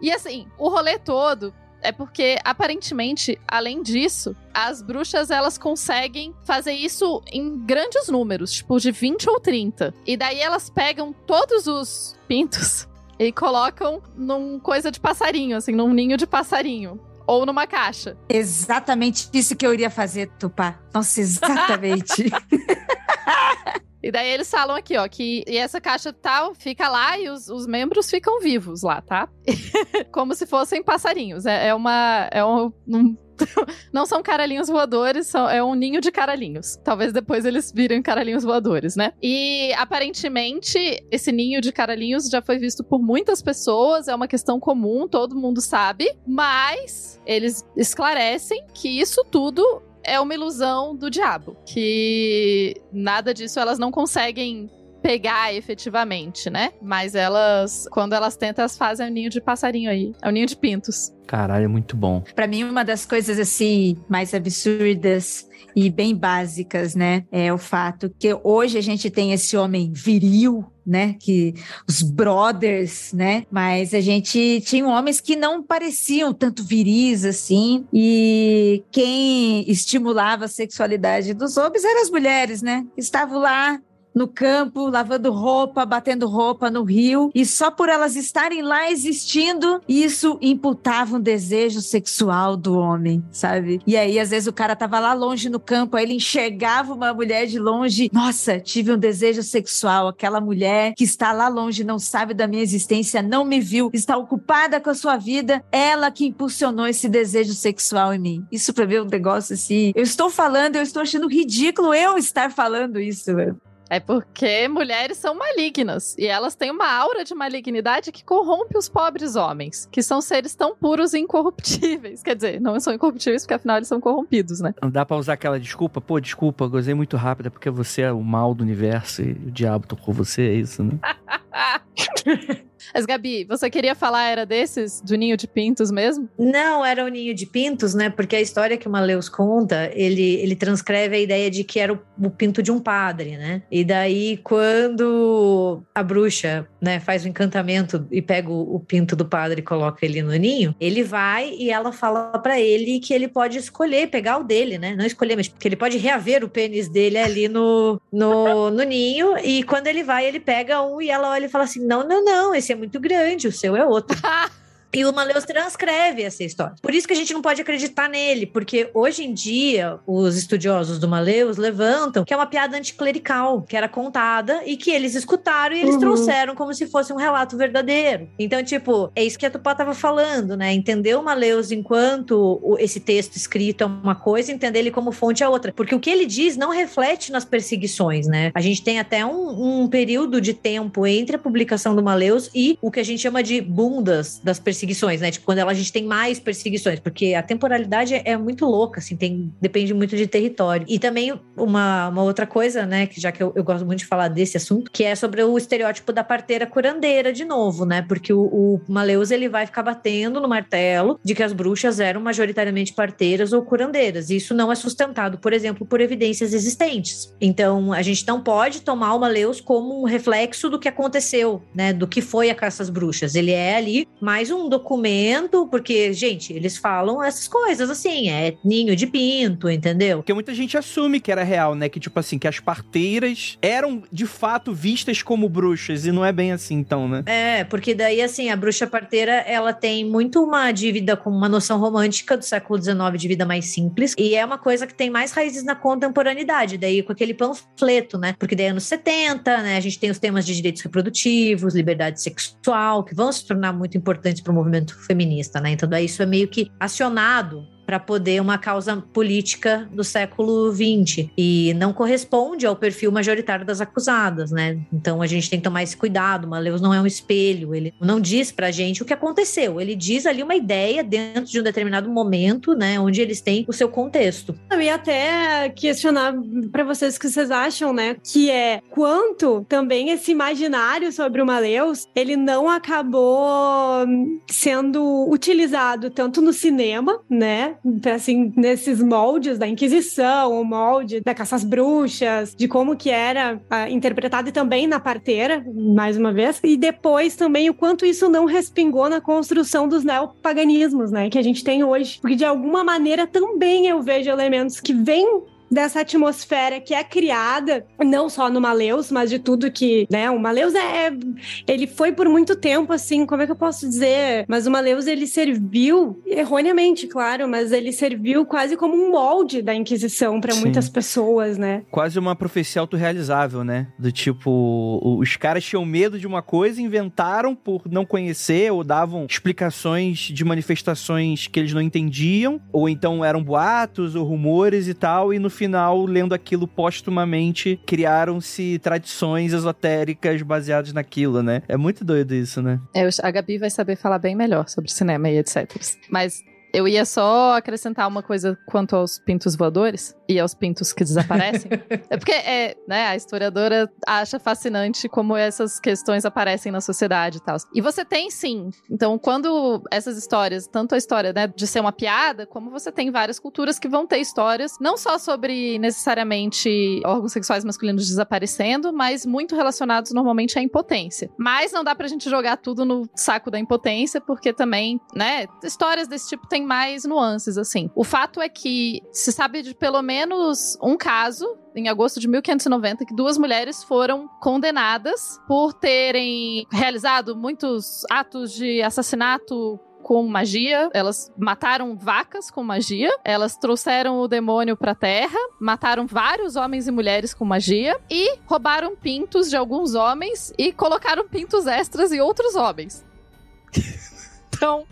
D: E assim, o rolê todo é porque aparentemente, além disso, as bruxas elas conseguem fazer isso em grandes números, tipo de 20 ou 30. E daí elas pegam todos os pintos <laughs> e colocam num coisa de passarinho, assim, num ninho de passarinho. Ou numa caixa.
F: Exatamente isso que eu iria fazer, Tupá. Nossa, exatamente. <laughs>
D: E daí eles falam aqui, ó, que e essa caixa tal fica lá e os, os membros ficam vivos lá, tá? <laughs> Como se fossem passarinhos. É, é uma. É um, um <laughs> não são caralhinhos voadores, são, é um ninho de caralhinhos. Talvez depois eles virem caralhinhos voadores, né? E aparentemente, esse ninho de caralhinhos já foi visto por muitas pessoas, é uma questão comum, todo mundo sabe, mas eles esclarecem que isso tudo é uma ilusão do diabo. Que nada disso elas não conseguem pegar efetivamente, né? Mas elas, quando elas tentam, elas fazem o ninho de passarinho aí. É o ninho de pintos.
A: Caralho, é muito bom.
F: Para mim, uma das coisas assim mais absurdas e bem básicas, né, é o fato que hoje a gente tem esse homem viril, né, que os brothers, né, mas a gente tinha homens que não pareciam tanto viris assim, e quem estimulava a sexualidade dos homens eram as mulheres, né, estavam lá no campo, lavando roupa, batendo roupa no rio, e só por elas estarem lá existindo, isso imputava um desejo sexual do homem, sabe? E aí, às vezes, o cara tava lá longe no campo, aí ele enxergava uma mulher de longe, nossa, tive um desejo sexual, aquela mulher que está lá longe, não sabe da minha existência, não me viu, está ocupada com a sua vida, ela que impulsionou esse desejo sexual em mim. Isso pra mim é um negócio assim. Eu estou falando, eu estou achando ridículo eu estar falando isso, velho.
D: É porque mulheres são malignas e elas têm uma aura de malignidade que corrompe os pobres homens, que são seres tão puros e incorruptíveis. Quer dizer, não são incorruptíveis porque afinal eles são corrompidos, né?
A: Não dá pra usar aquela desculpa? Pô, desculpa, gozei muito rápido, é porque você é o mal do universo e o diabo tocou você, é isso, né? <laughs>
D: Mas, Gabi, você queria falar, era desses, do ninho de pintos mesmo?
E: Não, era o ninho de pintos, né? Porque a história que o Maleus conta, ele, ele transcreve a ideia de que era o, o pinto de um padre, né? E daí, quando a bruxa, né, faz o encantamento e pega o, o pinto do padre e coloca ele no ninho, ele vai e ela fala para ele que ele pode escolher pegar o dele, né? Não escolher, mas que ele pode reaver o pênis dele ali no, no, no ninho. E quando ele vai, ele pega um e ela olha e fala assim: não, não, não, esse é muito grande, o seu é outro. <laughs> E o Maleus transcreve essa história. Por isso que a gente não pode acreditar nele, porque hoje em dia os estudiosos do Maleus levantam que é uma piada anticlerical, que era contada e que eles escutaram e eles uhum. trouxeram como se fosse um relato verdadeiro. Então, tipo, é isso que a Tupá tava falando, né? Entender o Maleus enquanto esse texto escrito é uma coisa, entender ele como fonte é outra. Porque o que ele diz não reflete nas perseguições, né? A gente tem até um, um período de tempo entre a publicação do Maleus e o que a gente chama de bundas das perseguições perseguições, né? Tipo, quando a gente tem mais perseguições, porque a temporalidade é muito louca, assim, tem, depende muito de território. E também uma, uma outra coisa, né, que já que eu, eu gosto muito de falar desse assunto, que é sobre o estereótipo da parteira curandeira, de novo, né? Porque o, o Maleus, ele vai ficar batendo no martelo de que as bruxas eram majoritariamente parteiras ou curandeiras. E isso não é sustentado, por exemplo, por evidências existentes. Então, a gente não pode tomar o Maleus como um reflexo do que aconteceu, né? Do que foi a caça às bruxas. Ele é ali mais um documento, porque, gente, eles falam essas coisas assim, é ninho de pinto, entendeu?
A: Porque muita gente assume que era real, né? Que, tipo assim, que as parteiras eram de fato vistas como bruxas, e não é bem assim, então, né?
E: É, porque daí, assim, a bruxa parteira, ela tem muito uma dívida com uma noção romântica do século XIX de vida mais simples, e é uma coisa que tem mais raízes na contemporaneidade, daí com aquele panfleto, né? Porque daí anos 70, né, a gente tem os temas de direitos reprodutivos, liberdade sexual, que vão se tornar muito importantes para movimento feminista, né? Então, daí isso é meio que acionado para poder uma causa política do século XX e não corresponde ao perfil majoritário das acusadas, né? Então a gente tem que tomar esse cuidado. Maleus não é um espelho, ele não diz para gente o que aconteceu, ele diz ali uma ideia dentro de um determinado momento, né, onde eles têm o seu contexto.
G: Eu ia até questionar para vocês o que vocês acham, né, que é quanto também esse imaginário sobre o Maleus, ele não acabou sendo utilizado tanto no cinema, né, Assim, nesses moldes da Inquisição, o molde da caça às bruxas, de como que era uh, interpretado e também na parteira, mais uma vez, e depois também o quanto isso não respingou na construção dos neopaganismos, né, que a gente tem hoje. Porque de alguma maneira também eu vejo elementos que vêm dessa atmosfera que é criada, não só no Maleus, mas de tudo que, né, o Maleus é, ele foi por muito tempo assim, como é que eu posso dizer? Mas o Maleus ele serviu erroneamente, claro, mas ele serviu quase como um molde da Inquisição para muitas pessoas, né?
A: Quase uma profecia autorrealizável, né? Do tipo, os caras tinham medo de uma coisa, inventaram por não conhecer ou davam explicações de manifestações que eles não entendiam, ou então eram boatos ou rumores e tal, e no final, lendo aquilo póstumamente, criaram-se tradições esotéricas baseadas naquilo, né? É muito doido isso, né?
D: É, a Gabi vai saber falar bem melhor sobre cinema e etc. Mas eu ia só acrescentar uma coisa quanto aos pintos voadores e aos pintos que desaparecem. <laughs> é porque é, né, a historiadora acha fascinante como essas questões aparecem na sociedade e tal. E você tem sim. Então, quando essas histórias, tanto a história, né, de ser uma piada, como você tem várias culturas que vão ter histórias não só sobre necessariamente órgãos sexuais masculinos desaparecendo, mas muito relacionados normalmente à impotência. Mas não dá pra gente jogar tudo no saco da impotência, porque também, né, histórias desse tipo tem mais nuances assim. O fato é que se sabe de pelo menos um caso em agosto de 1590 que duas mulheres foram condenadas por terem realizado muitos atos de assassinato com magia. Elas mataram vacas com magia. Elas trouxeram o demônio pra terra. Mataram vários homens e mulheres com magia. E roubaram pintos de alguns homens. E colocaram pintos extras em outros homens. <laughs> então.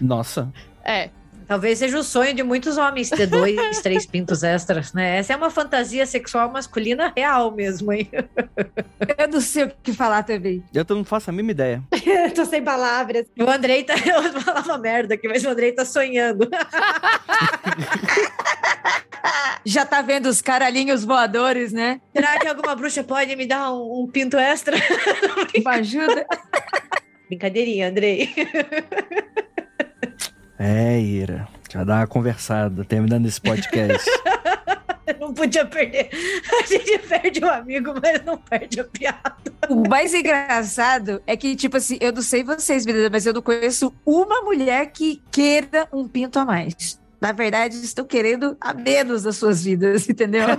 A: Nossa.
D: É.
E: Talvez seja o sonho de muitos homens ter dois, <laughs> três pintos extras, né? Essa é uma fantasia sexual masculina real mesmo, hein? <laughs>
F: Eu não sei o que falar também.
A: Eu não faço a mínima ideia. <laughs>
G: Tô sem palavras.
E: O Andrei tá. Eu vou falar uma merda aqui, mas o Andrei tá sonhando.
F: Já tá vendo os caralhinhos voadores, né?
E: Será que alguma bruxa pode me dar um, um pinto extra?
F: Uma ajuda?
E: Brincadeirinha, Andrei.
A: É, Ira. Já dá uma conversada, terminando esse podcast. <laughs>
E: não podia perder. A gente perde um amigo, mas não perde a piada.
F: O mais engraçado é que, tipo assim, eu não sei vocês, mas eu não conheço uma mulher que queira um pinto a mais. Na verdade, estão querendo a menos das suas vidas, <laughs> entendeu? <laughs>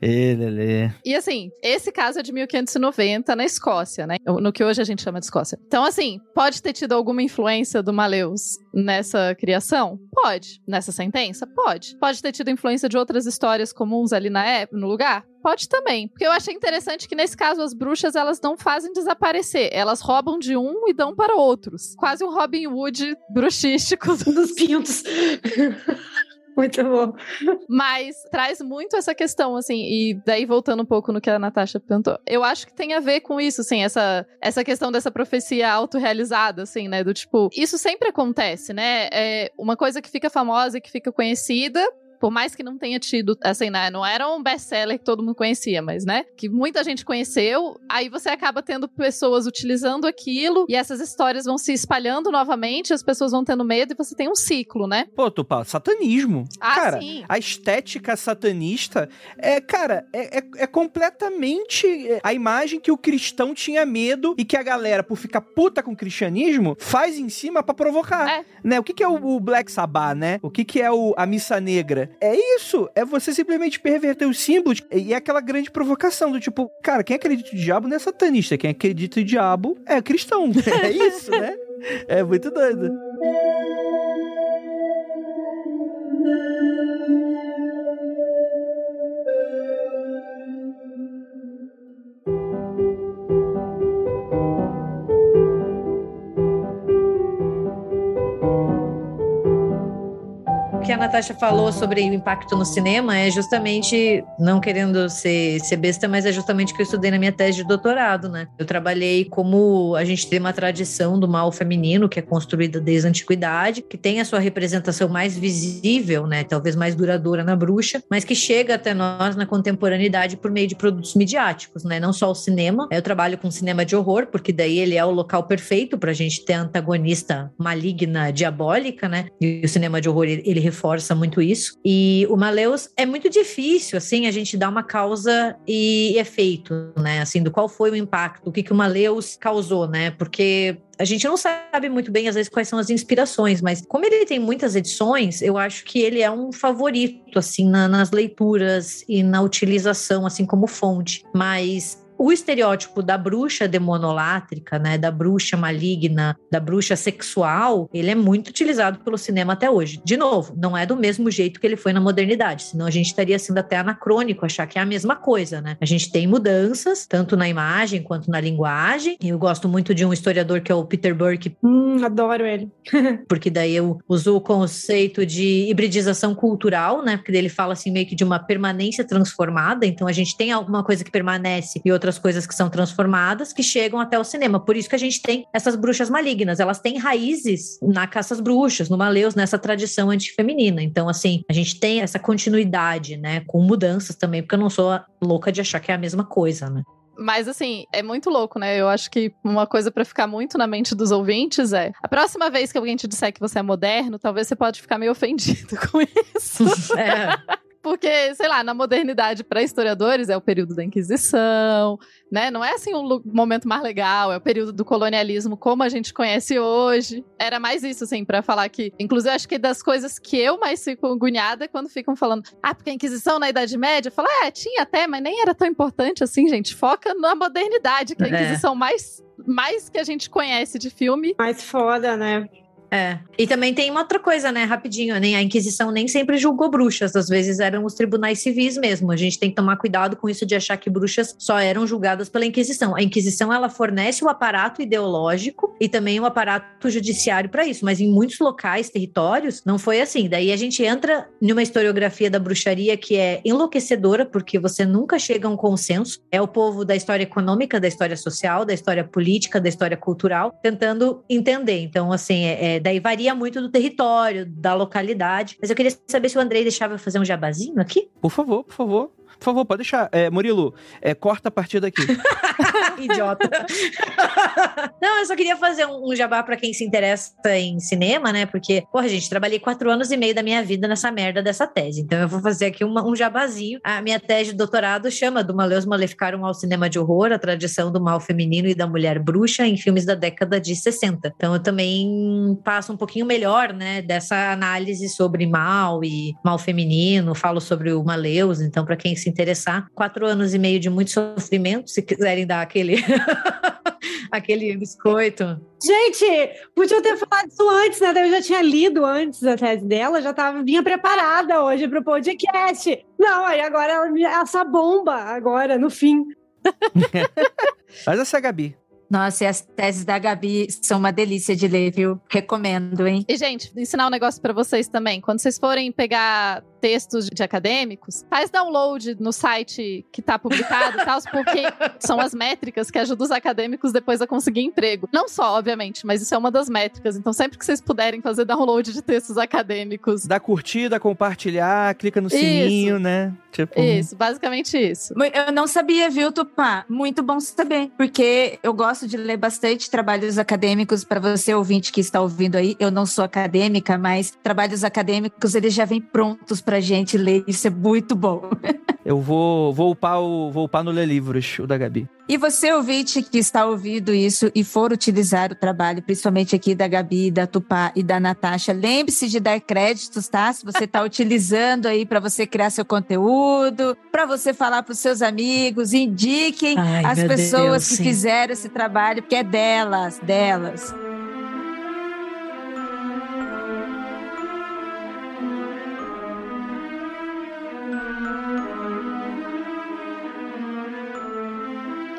A: Ele,
D: E assim, esse caso é de 1590 na Escócia, né? No que hoje a gente chama de Escócia. Então, assim, pode ter tido alguma influência do Maleus nessa criação? Pode. Nessa sentença? Pode. Pode ter tido influência de outras histórias comuns ali na época, no lugar? Pode também. Porque eu achei interessante que nesse caso as bruxas elas não fazem desaparecer. Elas roubam de um e dão para outros. Quase um Robin Hood bruxístico <laughs> dos pintos.
G: Muito bom.
D: Mas traz muito essa questão, assim, e daí voltando um pouco no que a Natasha perguntou, eu acho que tem a ver com isso, assim, essa, essa questão dessa profecia autorrealizada, assim, né? Do tipo, isso sempre acontece, né? É uma coisa que fica famosa e que fica conhecida, por mais que não tenha tido, assim, né, não era um best-seller que todo mundo conhecia, mas, né, que muita gente conheceu, aí você acaba tendo pessoas utilizando aquilo e essas histórias vão se espalhando novamente, as pessoas vão tendo medo e você tem um ciclo, né?
A: Pô, Tupá, satanismo.
D: Ah,
A: cara,
D: sim.
A: a estética satanista é, cara, é, é, é completamente a imagem que o cristão tinha medo e que a galera, por ficar puta com o cristianismo, faz em cima para provocar.
D: É.
A: Né? O que, que é o, o Black Sabbath, né? O que, que é o, a missa negra? É isso. É você simplesmente perverter os símbolos. E é aquela grande provocação do tipo, cara, quem acredita em diabo não é satanista. Quem acredita em diabo é cristão. <laughs> É isso, né? É muito doido.
E: Que a Natasha falou sobre o impacto no cinema é justamente, não querendo ser, ser besta, mas é justamente o que eu estudei na minha tese de doutorado, né? Eu trabalhei como a gente tem uma tradição do mal feminino que é construída desde a antiguidade, que tem a sua representação mais visível, né? Talvez mais duradoura na bruxa, mas que chega até nós na contemporaneidade por meio de produtos midiáticos, né? Não só o cinema. Eu trabalho com cinema de horror, porque daí ele é o local perfeito para a gente ter antagonista maligna, diabólica, né? E o cinema de horror ele, ele reforça muito isso. E o Maleus é muito difícil, assim, a gente dar uma causa e efeito, né? Assim, do qual foi o impacto, o que, que o Maleus causou, né? Porque a gente não sabe muito bem, às vezes, quais são as inspirações, mas como ele tem muitas edições, eu acho que ele é um favorito, assim, na, nas leituras e na utilização, assim, como fonte. Mas o estereótipo da bruxa demonolátrica, né, da bruxa maligna, da bruxa sexual, ele é muito utilizado pelo cinema até hoje. De novo, não é do mesmo jeito que ele foi na modernidade, senão a gente estaria sendo até anacrônico achar que é a mesma coisa, né? A gente tem mudanças, tanto na imagem quanto na linguagem. Eu gosto muito de um historiador que é o Peter Burke.
G: Hum, adoro ele. <laughs>
E: porque daí eu uso o conceito de hibridização cultural, né? Porque ele fala assim meio que de uma permanência transformada, então a gente tem alguma coisa que permanece e outra outras coisas que são transformadas, que chegam até o cinema. Por isso que a gente tem essas bruxas malignas. Elas têm raízes na caça às bruxas, no Maleus, nessa tradição antifeminina. Então, assim, a gente tem essa continuidade, né? Com mudanças também, porque eu não sou louca de achar que é a mesma coisa, né?
D: Mas assim, é muito louco, né? Eu acho que uma coisa para ficar muito na mente dos ouvintes é: a próxima vez que alguém te disser que você é moderno, talvez você pode ficar meio <laughs> ofendido com isso. <laughs> é. Porque, sei lá, na modernidade, para historiadores, é o período da Inquisição, né? Não é assim um momento mais legal, é o período do colonialismo como a gente conhece hoje. Era mais isso, assim, para falar que. Inclusive, acho que das coisas que eu mais fico agoniada é quando ficam falando, ah, porque a Inquisição na Idade Média, fala, é, tinha até, mas nem era tão importante assim, gente. Foca na modernidade, que é a é. Inquisição é. mais, mais que a gente conhece de filme.
G: Mais foda, né?
E: É. E também tem uma outra coisa, né, rapidinho, nem a Inquisição nem sempre julgou bruxas, às vezes eram os tribunais civis mesmo. A gente tem que tomar cuidado com isso de achar que bruxas só eram julgadas pela Inquisição. A Inquisição ela fornece o aparato ideológico e também o aparato judiciário para isso, mas em muitos locais, territórios, não foi assim. Daí a gente entra numa historiografia da bruxaria que é enlouquecedora, porque você nunca chega a um consenso. É o povo da história econômica, da história social, da história política, da história cultural, tentando entender. Então, assim, é, é daí varia muito do território, da localidade. Mas eu queria saber se o Andrei deixava eu fazer um jabazinho aqui.
A: Por favor, por favor. Por favor, pode deixar. É, Murilo, é, corta a partir daqui. <laughs>
E: Idiota. Não, eu só queria fazer um, jabá para quem se interessa em cinema, né? Porque, porra, gente, trabalhei quatro anos e meio da minha vida nessa merda dessa tese. Então eu vou fazer aqui uma, um jabazinho. A minha tese de doutorado chama Do Maleus Maleficaram ao Cinema de Horror, a tradição do mal feminino e da mulher bruxa em filmes da década de 60. Então eu também passo um pouquinho melhor, né, dessa análise sobre mal e mal feminino, falo sobre o Maleus. Então, para quem se interessar. Quatro anos e meio de muito sofrimento, se quiserem dar aquele, <laughs> aquele biscoito.
G: Gente, podia ter falado isso antes, né? Eu já tinha lido antes a tese dela, já tava, vinha preparada hoje para o podcast. Não, aí agora essa bomba, agora, no fim. <laughs>
A: Mas essa é a Gabi.
F: Nossa, e as teses da Gabi são uma delícia de ler, viu? Recomendo, hein?
D: E, gente, ensinar um negócio para vocês também. Quando vocês forem pegar textos de acadêmicos, faz download no site que tá publicado e tal, porque <laughs> são as métricas que ajudam os acadêmicos depois a conseguir emprego. Não só, obviamente, mas isso é uma das métricas. Então, sempre que vocês puderem fazer download de textos acadêmicos.
A: Dá curtida, compartilhar, clica no isso. sininho, né?
D: Tipo... Isso, basicamente isso.
F: Eu não sabia, viu, Tupá? Muito bom saber, porque eu gosto de ler bastante trabalhos acadêmicos para você ouvinte que está ouvindo aí. Eu não sou acadêmica, mas trabalhos acadêmicos eles já vêm prontos pra gente ler. Isso é muito bom. <laughs>
A: Eu vou, vou, upar o, vou upar no Ler Livros, o da Gabi.
F: E você, ouvinte, que está ouvindo isso e for utilizar o trabalho, principalmente aqui da Gabi, da Tupá e da Natasha, lembre-se de dar créditos, tá? Se você está <laughs> utilizando aí para você criar seu conteúdo, para você falar para os seus amigos, indiquem Ai, as pessoas Deus, que sim. fizeram esse trabalho, porque é delas, delas.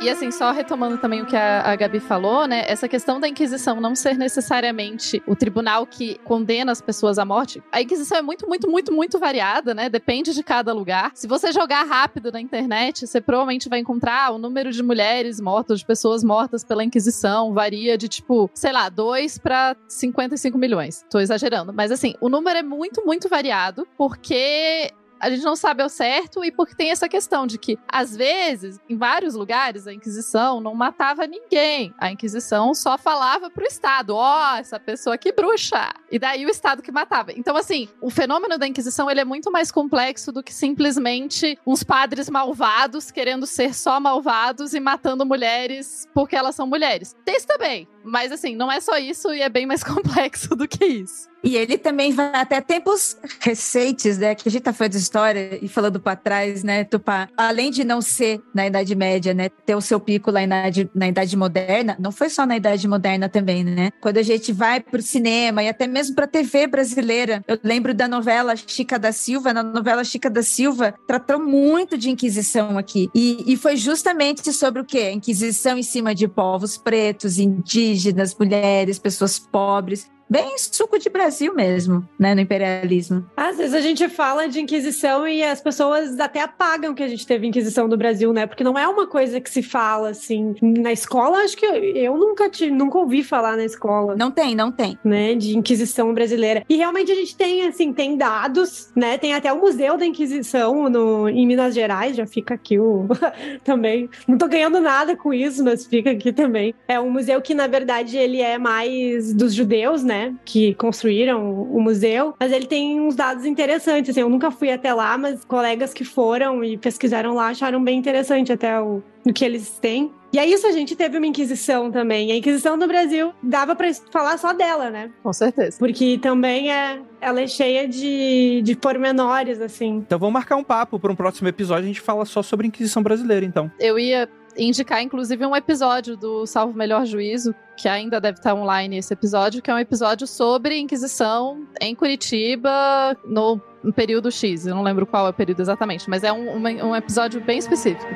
D: E assim, só retomando também o que a, a Gabi falou, né? Essa questão da Inquisição não ser necessariamente o tribunal que condena as pessoas à morte. A Inquisição é muito, muito, muito, muito variada, né? Depende de cada lugar. Se você jogar rápido na internet, você provavelmente vai encontrar o número de mulheres mortas, de pessoas mortas pela Inquisição, varia de tipo, sei lá, 2 para 55 milhões. Tô exagerando. Mas assim, o número é muito, muito variado, porque a gente não sabe ao certo e porque tem essa questão de que, às vezes, em vários lugares, a Inquisição não matava ninguém. A Inquisição só falava pro Estado: ó, oh, essa pessoa que bruxa. E daí o Estado que matava. Então, assim, o fenômeno da Inquisição ele é muito mais complexo do que simplesmente uns padres malvados querendo ser só malvados e matando mulheres porque elas são mulheres. Tem isso também. Mas assim, não é só isso e é bem mais <laughs> complexo do que isso.
F: E ele também vai até tempos recentes, né? Que a gente tá falando de história e falando para trás, né, Tupá? Além de não ser na Idade Média, né? Ter o seu pico lá na Idade, na Idade Moderna, não foi só na Idade Moderna também, né? Quando a gente vai pro cinema e até mesmo pra TV brasileira, eu lembro da novela Chica da Silva, na novela Chica da Silva, tratou muito de Inquisição aqui. E, e foi justamente sobre o quê? Inquisição em cima de povos pretos, indígenas, mulheres, pessoas pobres bem suco de Brasil mesmo, né, no imperialismo.
G: Às vezes a gente fala de Inquisição e as pessoas até apagam que a gente teve Inquisição no Brasil, né? Porque não é uma coisa que se fala assim na escola. Acho que eu, eu nunca te, nunca ouvi falar na escola.
F: Não tem, não tem,
G: né? De Inquisição brasileira. E realmente a gente tem assim, tem dados, né? Tem até o Museu da Inquisição no em Minas Gerais. Já fica aqui o <laughs> também. Não tô ganhando nada com isso, mas fica aqui também. É um museu que na verdade ele é mais dos judeus, né? Que construíram o museu, mas ele tem uns dados interessantes. Assim, eu nunca fui até lá, mas colegas que foram e pesquisaram lá acharam bem interessante até o, o que eles têm. E é isso, a gente teve uma Inquisição também. A Inquisição do Brasil dava para falar só dela, né?
D: Com certeza.
G: Porque também é, ela é cheia de, de pormenores, assim.
A: Então vamos marcar um papo para um próximo episódio, a gente fala só sobre a Inquisição brasileira, então.
D: Eu ia indicar, inclusive, um episódio do Salvo Melhor Juízo, que ainda deve estar online esse episódio, que é um episódio sobre Inquisição em Curitiba no período X. Eu não lembro qual é o período exatamente, mas é um, um, um episódio bem específico.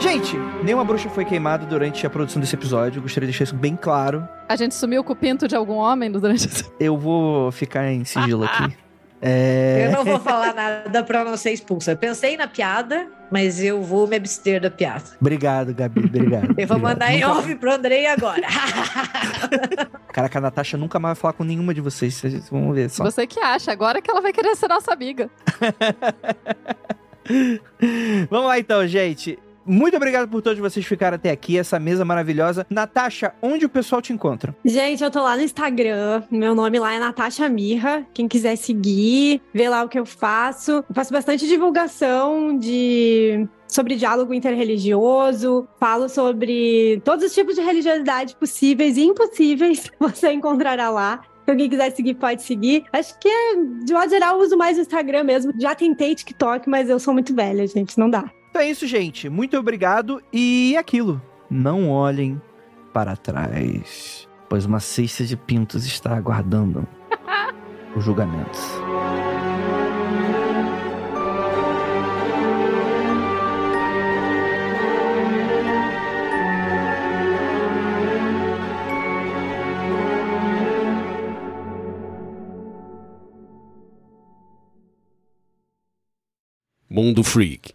A: Gente, nenhuma bruxa foi queimada durante a produção desse episódio. Gostaria de deixar isso bem claro.
D: A gente sumiu com o pinto de algum homem durante esse...
A: Eu vou ficar em sigilo aqui. <laughs> É...
E: Eu não vou falar nada pra não ser expulsa. Eu pensei na piada, mas eu vou me abster da piada.
A: Obrigado, Gabi. Obrigado. <laughs>
E: eu vou
A: obrigado.
E: mandar em nunca... off pro Andrei agora. <laughs>
A: Caraca, a Natasha nunca mais vai falar com nenhuma de vocês. Vão ver só.
D: Você que acha, agora que ela vai querer ser nossa amiga. <laughs>
A: Vamos lá então, gente. Muito obrigado por todos vocês ficarem até aqui, essa mesa maravilhosa. Natasha, onde o pessoal te encontra?
G: Gente, eu tô lá no Instagram. Meu nome lá é Natasha Mirra. Quem quiser seguir, ver lá o que eu faço. Eu faço bastante divulgação de sobre diálogo interreligioso, falo sobre todos os tipos de religiosidade possíveis e impossíveis você encontrará lá. Então, quem quiser seguir, pode seguir. Acho que, de modo geral, eu uso mais o Instagram mesmo. Já tentei TikTok, mas eu sou muito velha, gente. Não dá.
A: Então é isso, gente. Muito obrigado. E aquilo. Não olhem para trás, pois uma cesta de pintos está aguardando o julgamento.
B: Mundo Freak